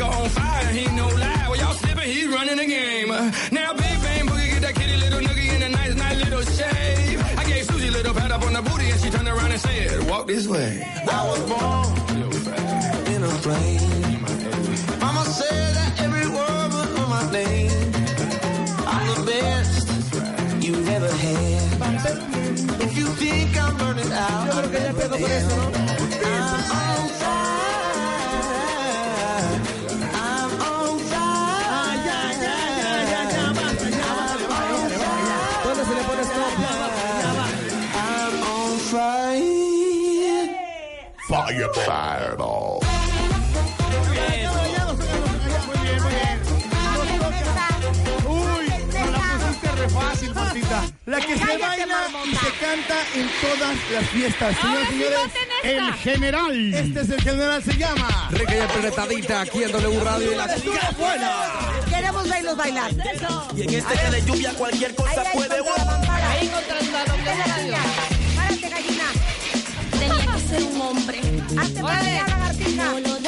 Chico on fire, he no lie. Well, y'all slipping, he's running the game. Now, big bang boogie, get that kitty little noogie in a nice, nice little shave. I gave Susie little pat up on the booty, and she turned around and said, "Walk this way." I was born in a plane. Mama said that every word was on my name. I'm the best you've ever had. If you think I'm burning out, re fácil, Martita. La que se baila y se canta en todas las fiestas. Señoras y señores, El general. este es el general, se llama. Rica y apretadita aquí en W Radio y la chica buena. Queremos verlos bailar. Y en este día de lluvia cualquier cosa Ahí, ahí, puede. contra. Ahí contra la doble radio. Párate, gallina. Tenía que ser un hombre. Hazte para allá, lagartija.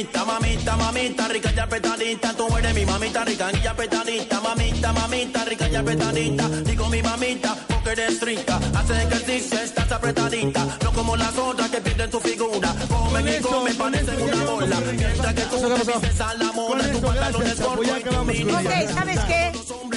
Y mamita, mamita rica y apretadita. Tú eres mi mamita rica y apretadita, mamita, mamita rica y apretadita. Digo mi mamita porque eres rica, haces ejercicio, estás apretadita. No como las otras que pierden tu figura. Comen y comen, parecen una bola. Mientras que tú te vistes a la Con moda, tu pantalón es Chapo, ya acabamos con Ok. ¿sabes qué?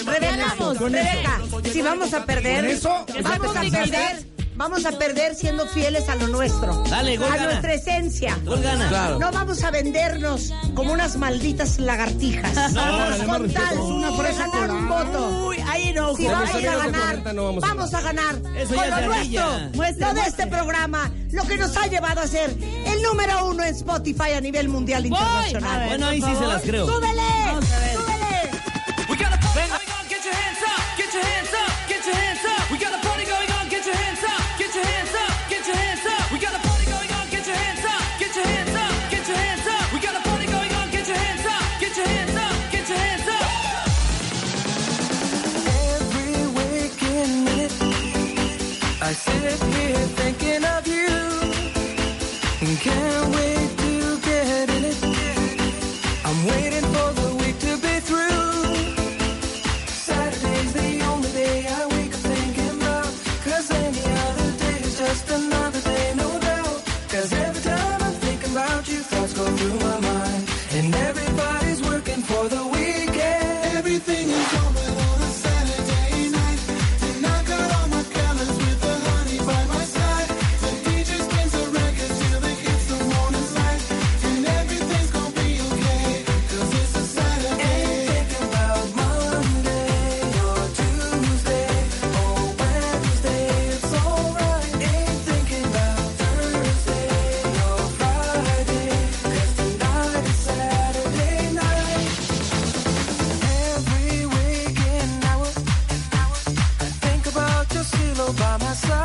Rebeca, Con Rebeca, si vamos a perder, vamos a perder Vamos a perder siendo fieles a lo nuestro. Dale, gol A gana. nuestra esencia. Gol gana. Claro. No vamos a vendernos como unas malditas lagartijas. No, Vamos no, con tal una por ganar un voto. Uy, ahí no. Si vamos a ganar, 40 no vamos a vamos a ganar. Eso con ya lo nuestro. Muestre, de este programa, lo que nos ha llevado a ser el número uno en Spotify a nivel mundial internacional. A ver, Bueno, ahí sí se las creo. ¡Súbele! Vamos a ver. ¡Súbele! I sit here thinking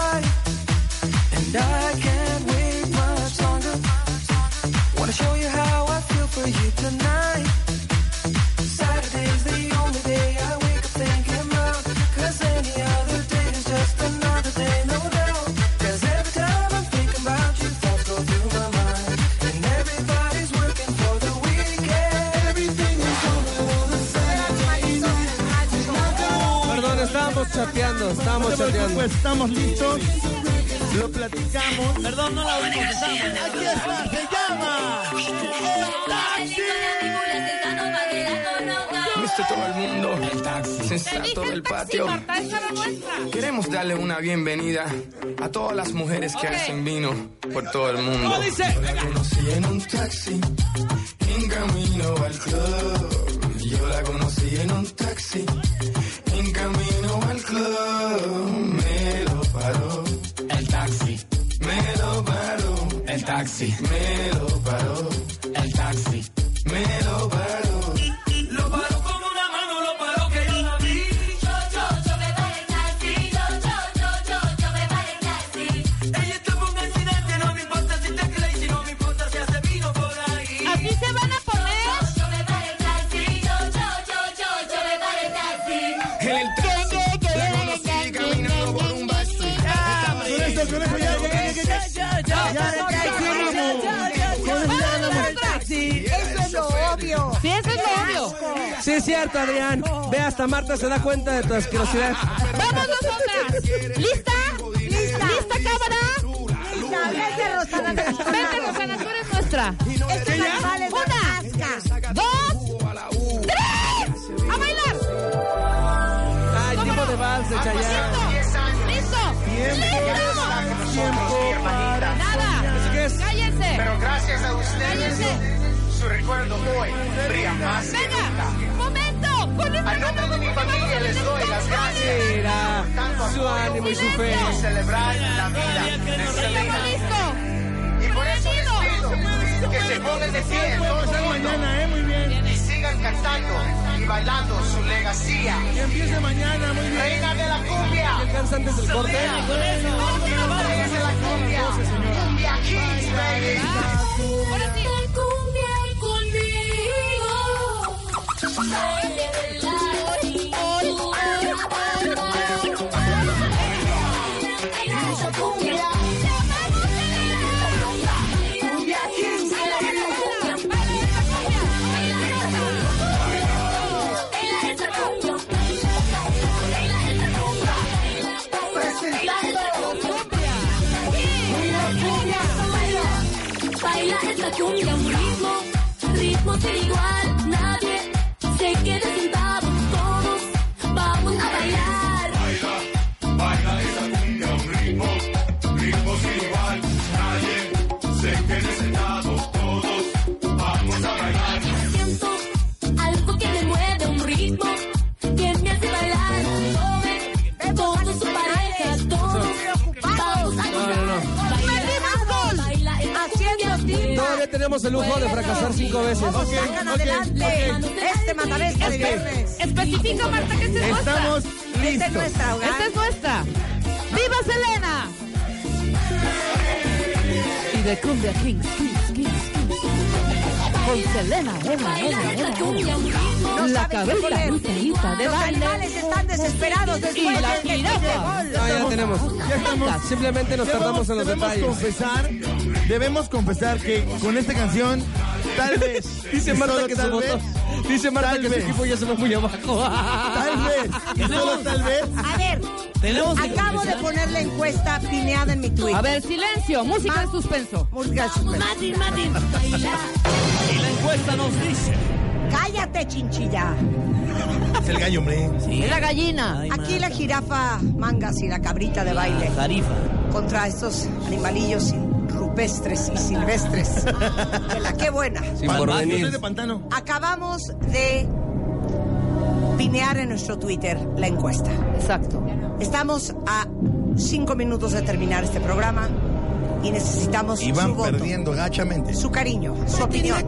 And I can't. Pues estamos listos. Lo platicamos. Perdón, no la oímos. Aquí está, se llama El Taxi. Viste todo el mundo, el taxi, sensato del patio. Queremos darle una bienvenida a todas las mujeres que hacen vino por todo el mundo. ¿Cómo dice? Yo la conocí en un taxi, en camino al club. Yo la conocí en un taxi, en camino al club. Me lo paró. El taxi, me lo paró. El taxi, me lo paró. El taxi, me lo paró. Cierto, Adrián. Ve, hasta Marta se da cuenta de tu asquerosidad. Vamos nosotras. ¿Lista? ¿Lista? ¿Lista, cámara? Lista, vete, Rosana. Vente, Rosana, tú eres nuestra. Estos animales Una, dos, tres. ¡A bailar! Ay, tiempo de vals de Chayanne. ¿Listo? ¿Listo? Tiempo para... Nada. Cállense. Pero gracias a ustedes, Cállense. Su recuerdo hoy brilla más que Venga, nunca. momento. Con esta A nombre de mi familia les doy las gracias. Por tanto su apoyo ánimo y su fe. por celebrar la vida de Selena. Y por eso les pido que se pongan de pie todo Vamos a el hacer mundo mañana, ¿eh? Muy bien. y sigan cantando y bailando su legacía. Que empiece mañana, muy bien. Reina de la cumbia. ¿Alcanza antes del corte? Reina de la cumbia. Cumbia Kings, baby. Cumbia un ritmo, ritmo sin igual, darnos el lujo de fracasar cinco veces. Sacan adelante este matabesta de viernes. Especifica, Marta, que esta es nuestra. Estamos Esta es listos. nuestra hogar. Esta es nuestra. ¡Viva Selena! Y de Cumbia Kings, Kings, Kings, Kings. Con Selena, La cabeza. Lucerita de Los baile. animales están desesperados después Y la de este jirafa. gol. No, ya la tenemos. Ya estamos. Simplemente nos tardamos en los detalles. confesar, debemos confesar que con esta canción, tal vez. Dice Marta que tal vez, Dice Marta tal que su equipo ya se va muy abajo. Tal vez. Y solo tal vez. A ver, Tenemos que acabo de poner la encuesta pineada en mi tweet. A ver, silencio, música en suspenso. Música de suspenso. Martín, Martín. Y la encuesta nos dice. Cállate, chinchilla. Es el gallo, hombre. Es la gallina. Ay, Aquí la jirafa mangas y la cabrita de baile Jarifa. contra estos animalillos rupestres y silvestres. De la qué buena. Sin de pantano. Acabamos de pinear en nuestro Twitter la encuesta. Exacto. Estamos a cinco minutos de terminar este programa y necesitamos Y su van voto, perdiendo gachamente. su cariño, su opinión,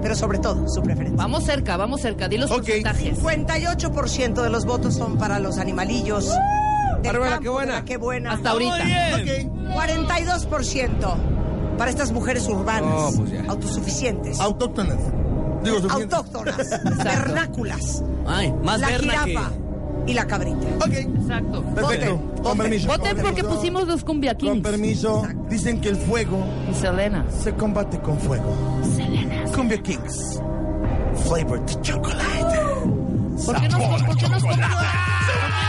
pero sobre todo su preferencia. Vamos cerca, vamos cerca. Di los Ok. porcentajes. 58% de los votos son para los animalillos. Del la campo que buena. de la que buena. Hasta ahorita. Muy bien. Ok. 42% para estas mujeres urbanas, pues ya. autosuficientes, Autóctonas. Digo, suficiente. autóctonas, vernáculas, Ay, más la verna que. jirafa y la cabrita. Ok. Exacto. Perfecto. Voten. Con permiso. Voten porque pusimos los Cumbia Con permiso. Dicen que el fuego Y Selena. se combate con fuego. Cumbia Kings. Flavored chocolate. ¿Por qué nos, por qué nos copian? ¿Por qué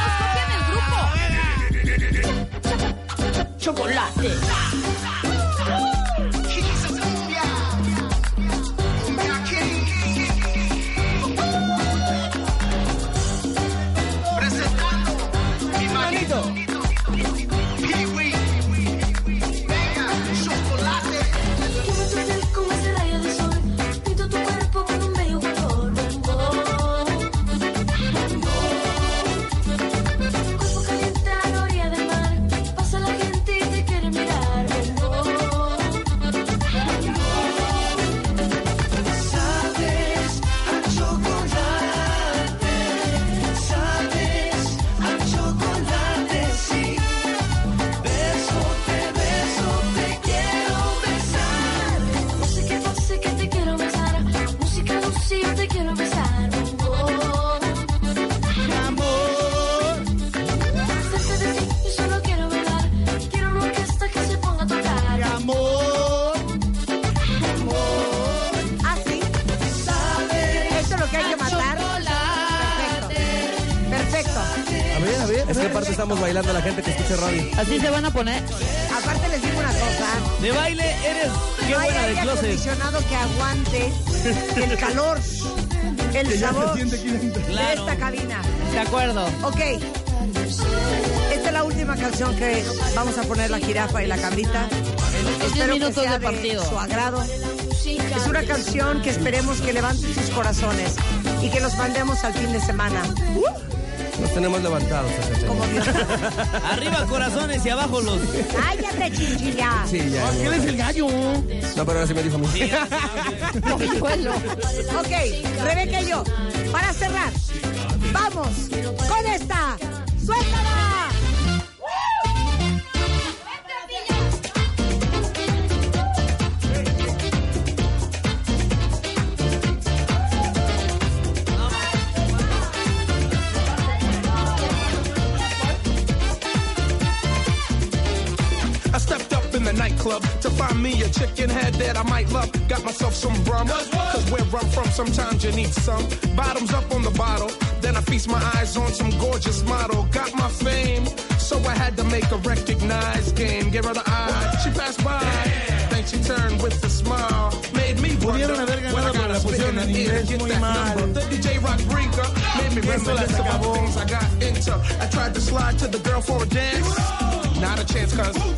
nos copian el grupo? Chocolate. Así se van a poner. Aparte les digo una cosa. De baile eres. Qué no hay buena de aire closet. acondicionado que aguante el calor, el Que ya se sabor siente aquí dentro. de Claro. esta cabina. De acuerdo. Ok. Esta es la última canción que vamos a poner la jirafa y la cabrita. Los 10 Espero que minutos sea de partido. su agrado. Es una canción que esperemos que levante sus corazones y que los mandemos al fin de semana. Tenemos levantados. Como. Dios. Arriba corazones y abajo los. Cállate, chinchilla. Sí, ya. ¿Quién es el gallo? No, pero ahora sí me dijo a mí. Ok, Rebeca y yo, para cerrar, vamos con esta. I might love. Got myself some rum. Cause where I'm from, sometimes you need some. Bottoms up on the bottle. Then I feast my eyes on some gorgeous model. Got my fame, so I had to make a recognized game. Give her the eye. She passed by. Then she turned with a smile. Made me Pudieron wonder haber when I got la a spit in the ear inglés to get muy that mal. number. The DJ Rock Brinker made me Eso las reminisce about acabó. things I got into. I tried to slide to the girl for a dance. Not a chance, cause Don't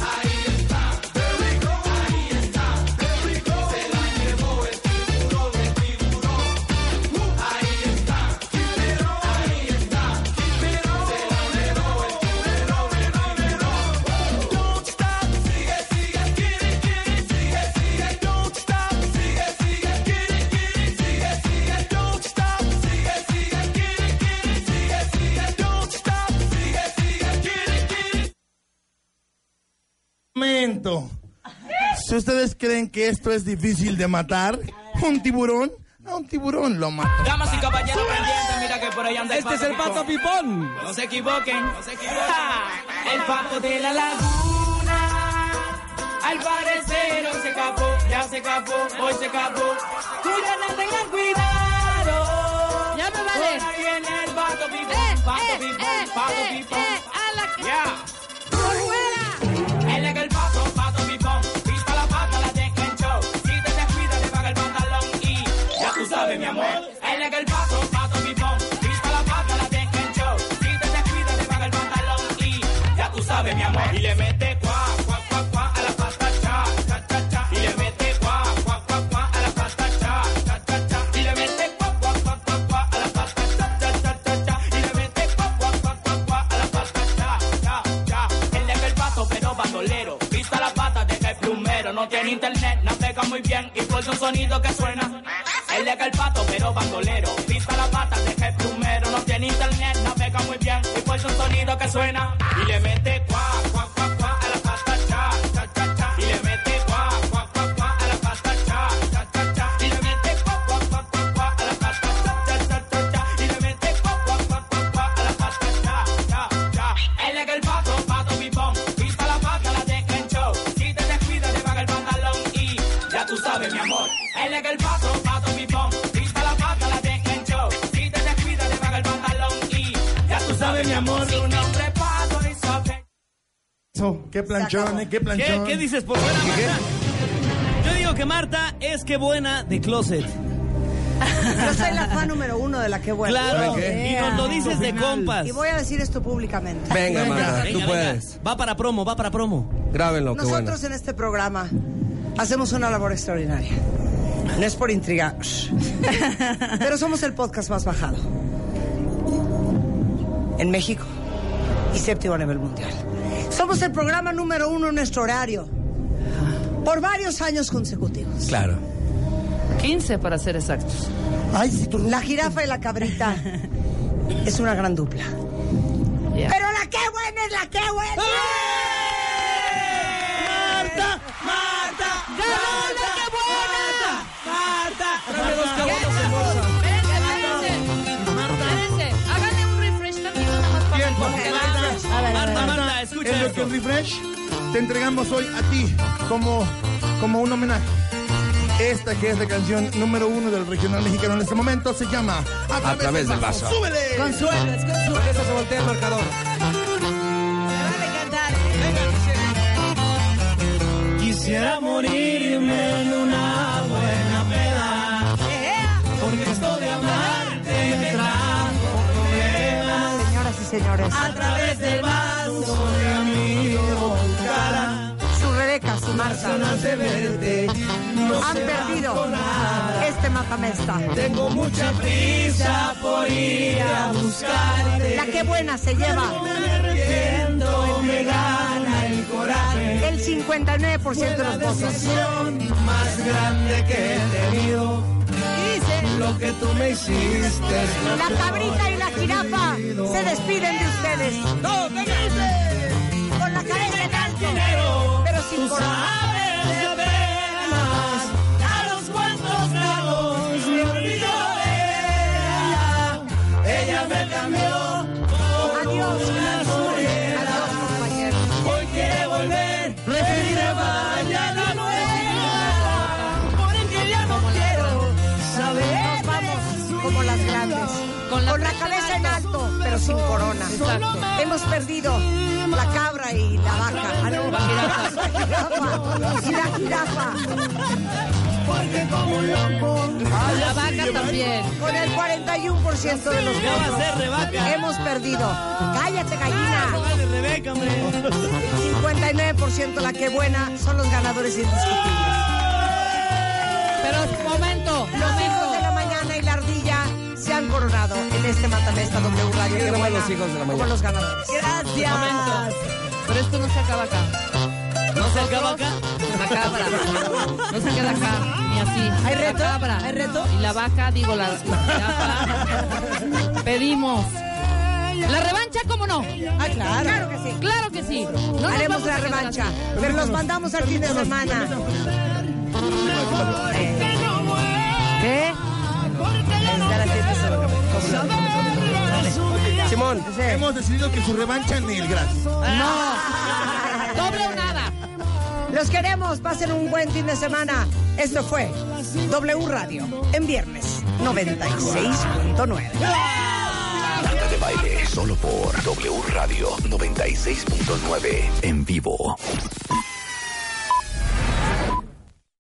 que esto es difícil de matar, un tiburón, a un tiburón lo mata. Damas y caballeros pendientes, mira que por ahí anda Este es el pato pipón. No se equivoquen, no se equivoquen. El pato de la laguna. Al parecer hoy se escapó, ya se escapó, hoy se escapó. Cuya no tengan cuidado. Ya me vale. Por ahí viene el pato pipón, Eh, pato eh, pipón, eh, pato eh, pipón. Internet, navega muy bien y por un sonido que suena. Él es el pato, pero bandolero. Pista la pata, deja el plumero. No tiene internet, navega muy bien y por un sonido que suena. Qué planchón, eh, qué ¿Qué, planchón. qué dices por fuera, Marta? Yo digo que Marta es que buena de closet. Yo soy la fan número uno de la que buena. Claro, y nos lo dices de compas. Y voy a decir esto públicamente. Venga, Marta, tú Venga, puedes. Va para promo, va para promo. Grábenlo. Nosotros en este programa hacemos una labor extraordinaria. No es por intrigar, pero somos el podcast más bajado en México y séptimo a nivel mundial. Somos el programa número uno en nuestro horario por varios años consecutivos. Claro. 15 para ser exactos. Ay, si tú... La jirafa y la cabrita es una gran dupla. Yeah. Pero la que buena es la que buena. Marta, En refresh te entregamos hoy a ti como, como un homenaje. Esta que es la canción número uno del regional mexicano en este momento se llama A través del vaso. ¡Súbele! Consuelo, es consuelo. Con eso se voltea el marcador. Quisiera morirme en señores, A través del vaso de mi cara. su Rebeca, su Marta, de verte. No han perdido este matamesta. Tengo mucha prisa por ir a buscarte. La que buena se lleva Me me gana el coraje. el 59% de los votos. más grande que he tenido. Lo que tú me hiciste es La cabrita y la jirafa se despiden de ustedes. Con la cabeza en alto, pero sin Tú sin corona. Exacto. Hemos perdido la cabra y la vaca. Ah, no, la jirafa. Y la jirafa. Porque como un loco. La vaca también. Con el 41% de los votos. Hemos perdido. Cállate, gallina. Dale, Rebeca, hombre. 59% la que buena son los ganadores indiscutibles. Pero momento, Los coronado en este Matamesta W Radio. ¿Quiénes Qué buena. los hijos de la Como mañana? los ganadores. Gracias. Pero esto no se acaba acá. ¿No se acaba acá? La cabra. No se queda acá, ni así. ¿Hay La reto? cabra. ¿Hay reto? Y la vaca, digo, la, la. Pedimos La revancha, ¿cómo no? Ah, claro. Claro que sí. Claro que sí. No Haremos la revancha. así. Pero los mandamos al fin de semana. ¿Qué? Está la fiesta Simón. Hemos decidido que su revancha en el gratis. No. Doble o nada. Los queremos. Pasen un buen fin de semana. Esto fue W Radio en viernes 96.9. Marta de baile solo por W Radio 96.9 en vivo.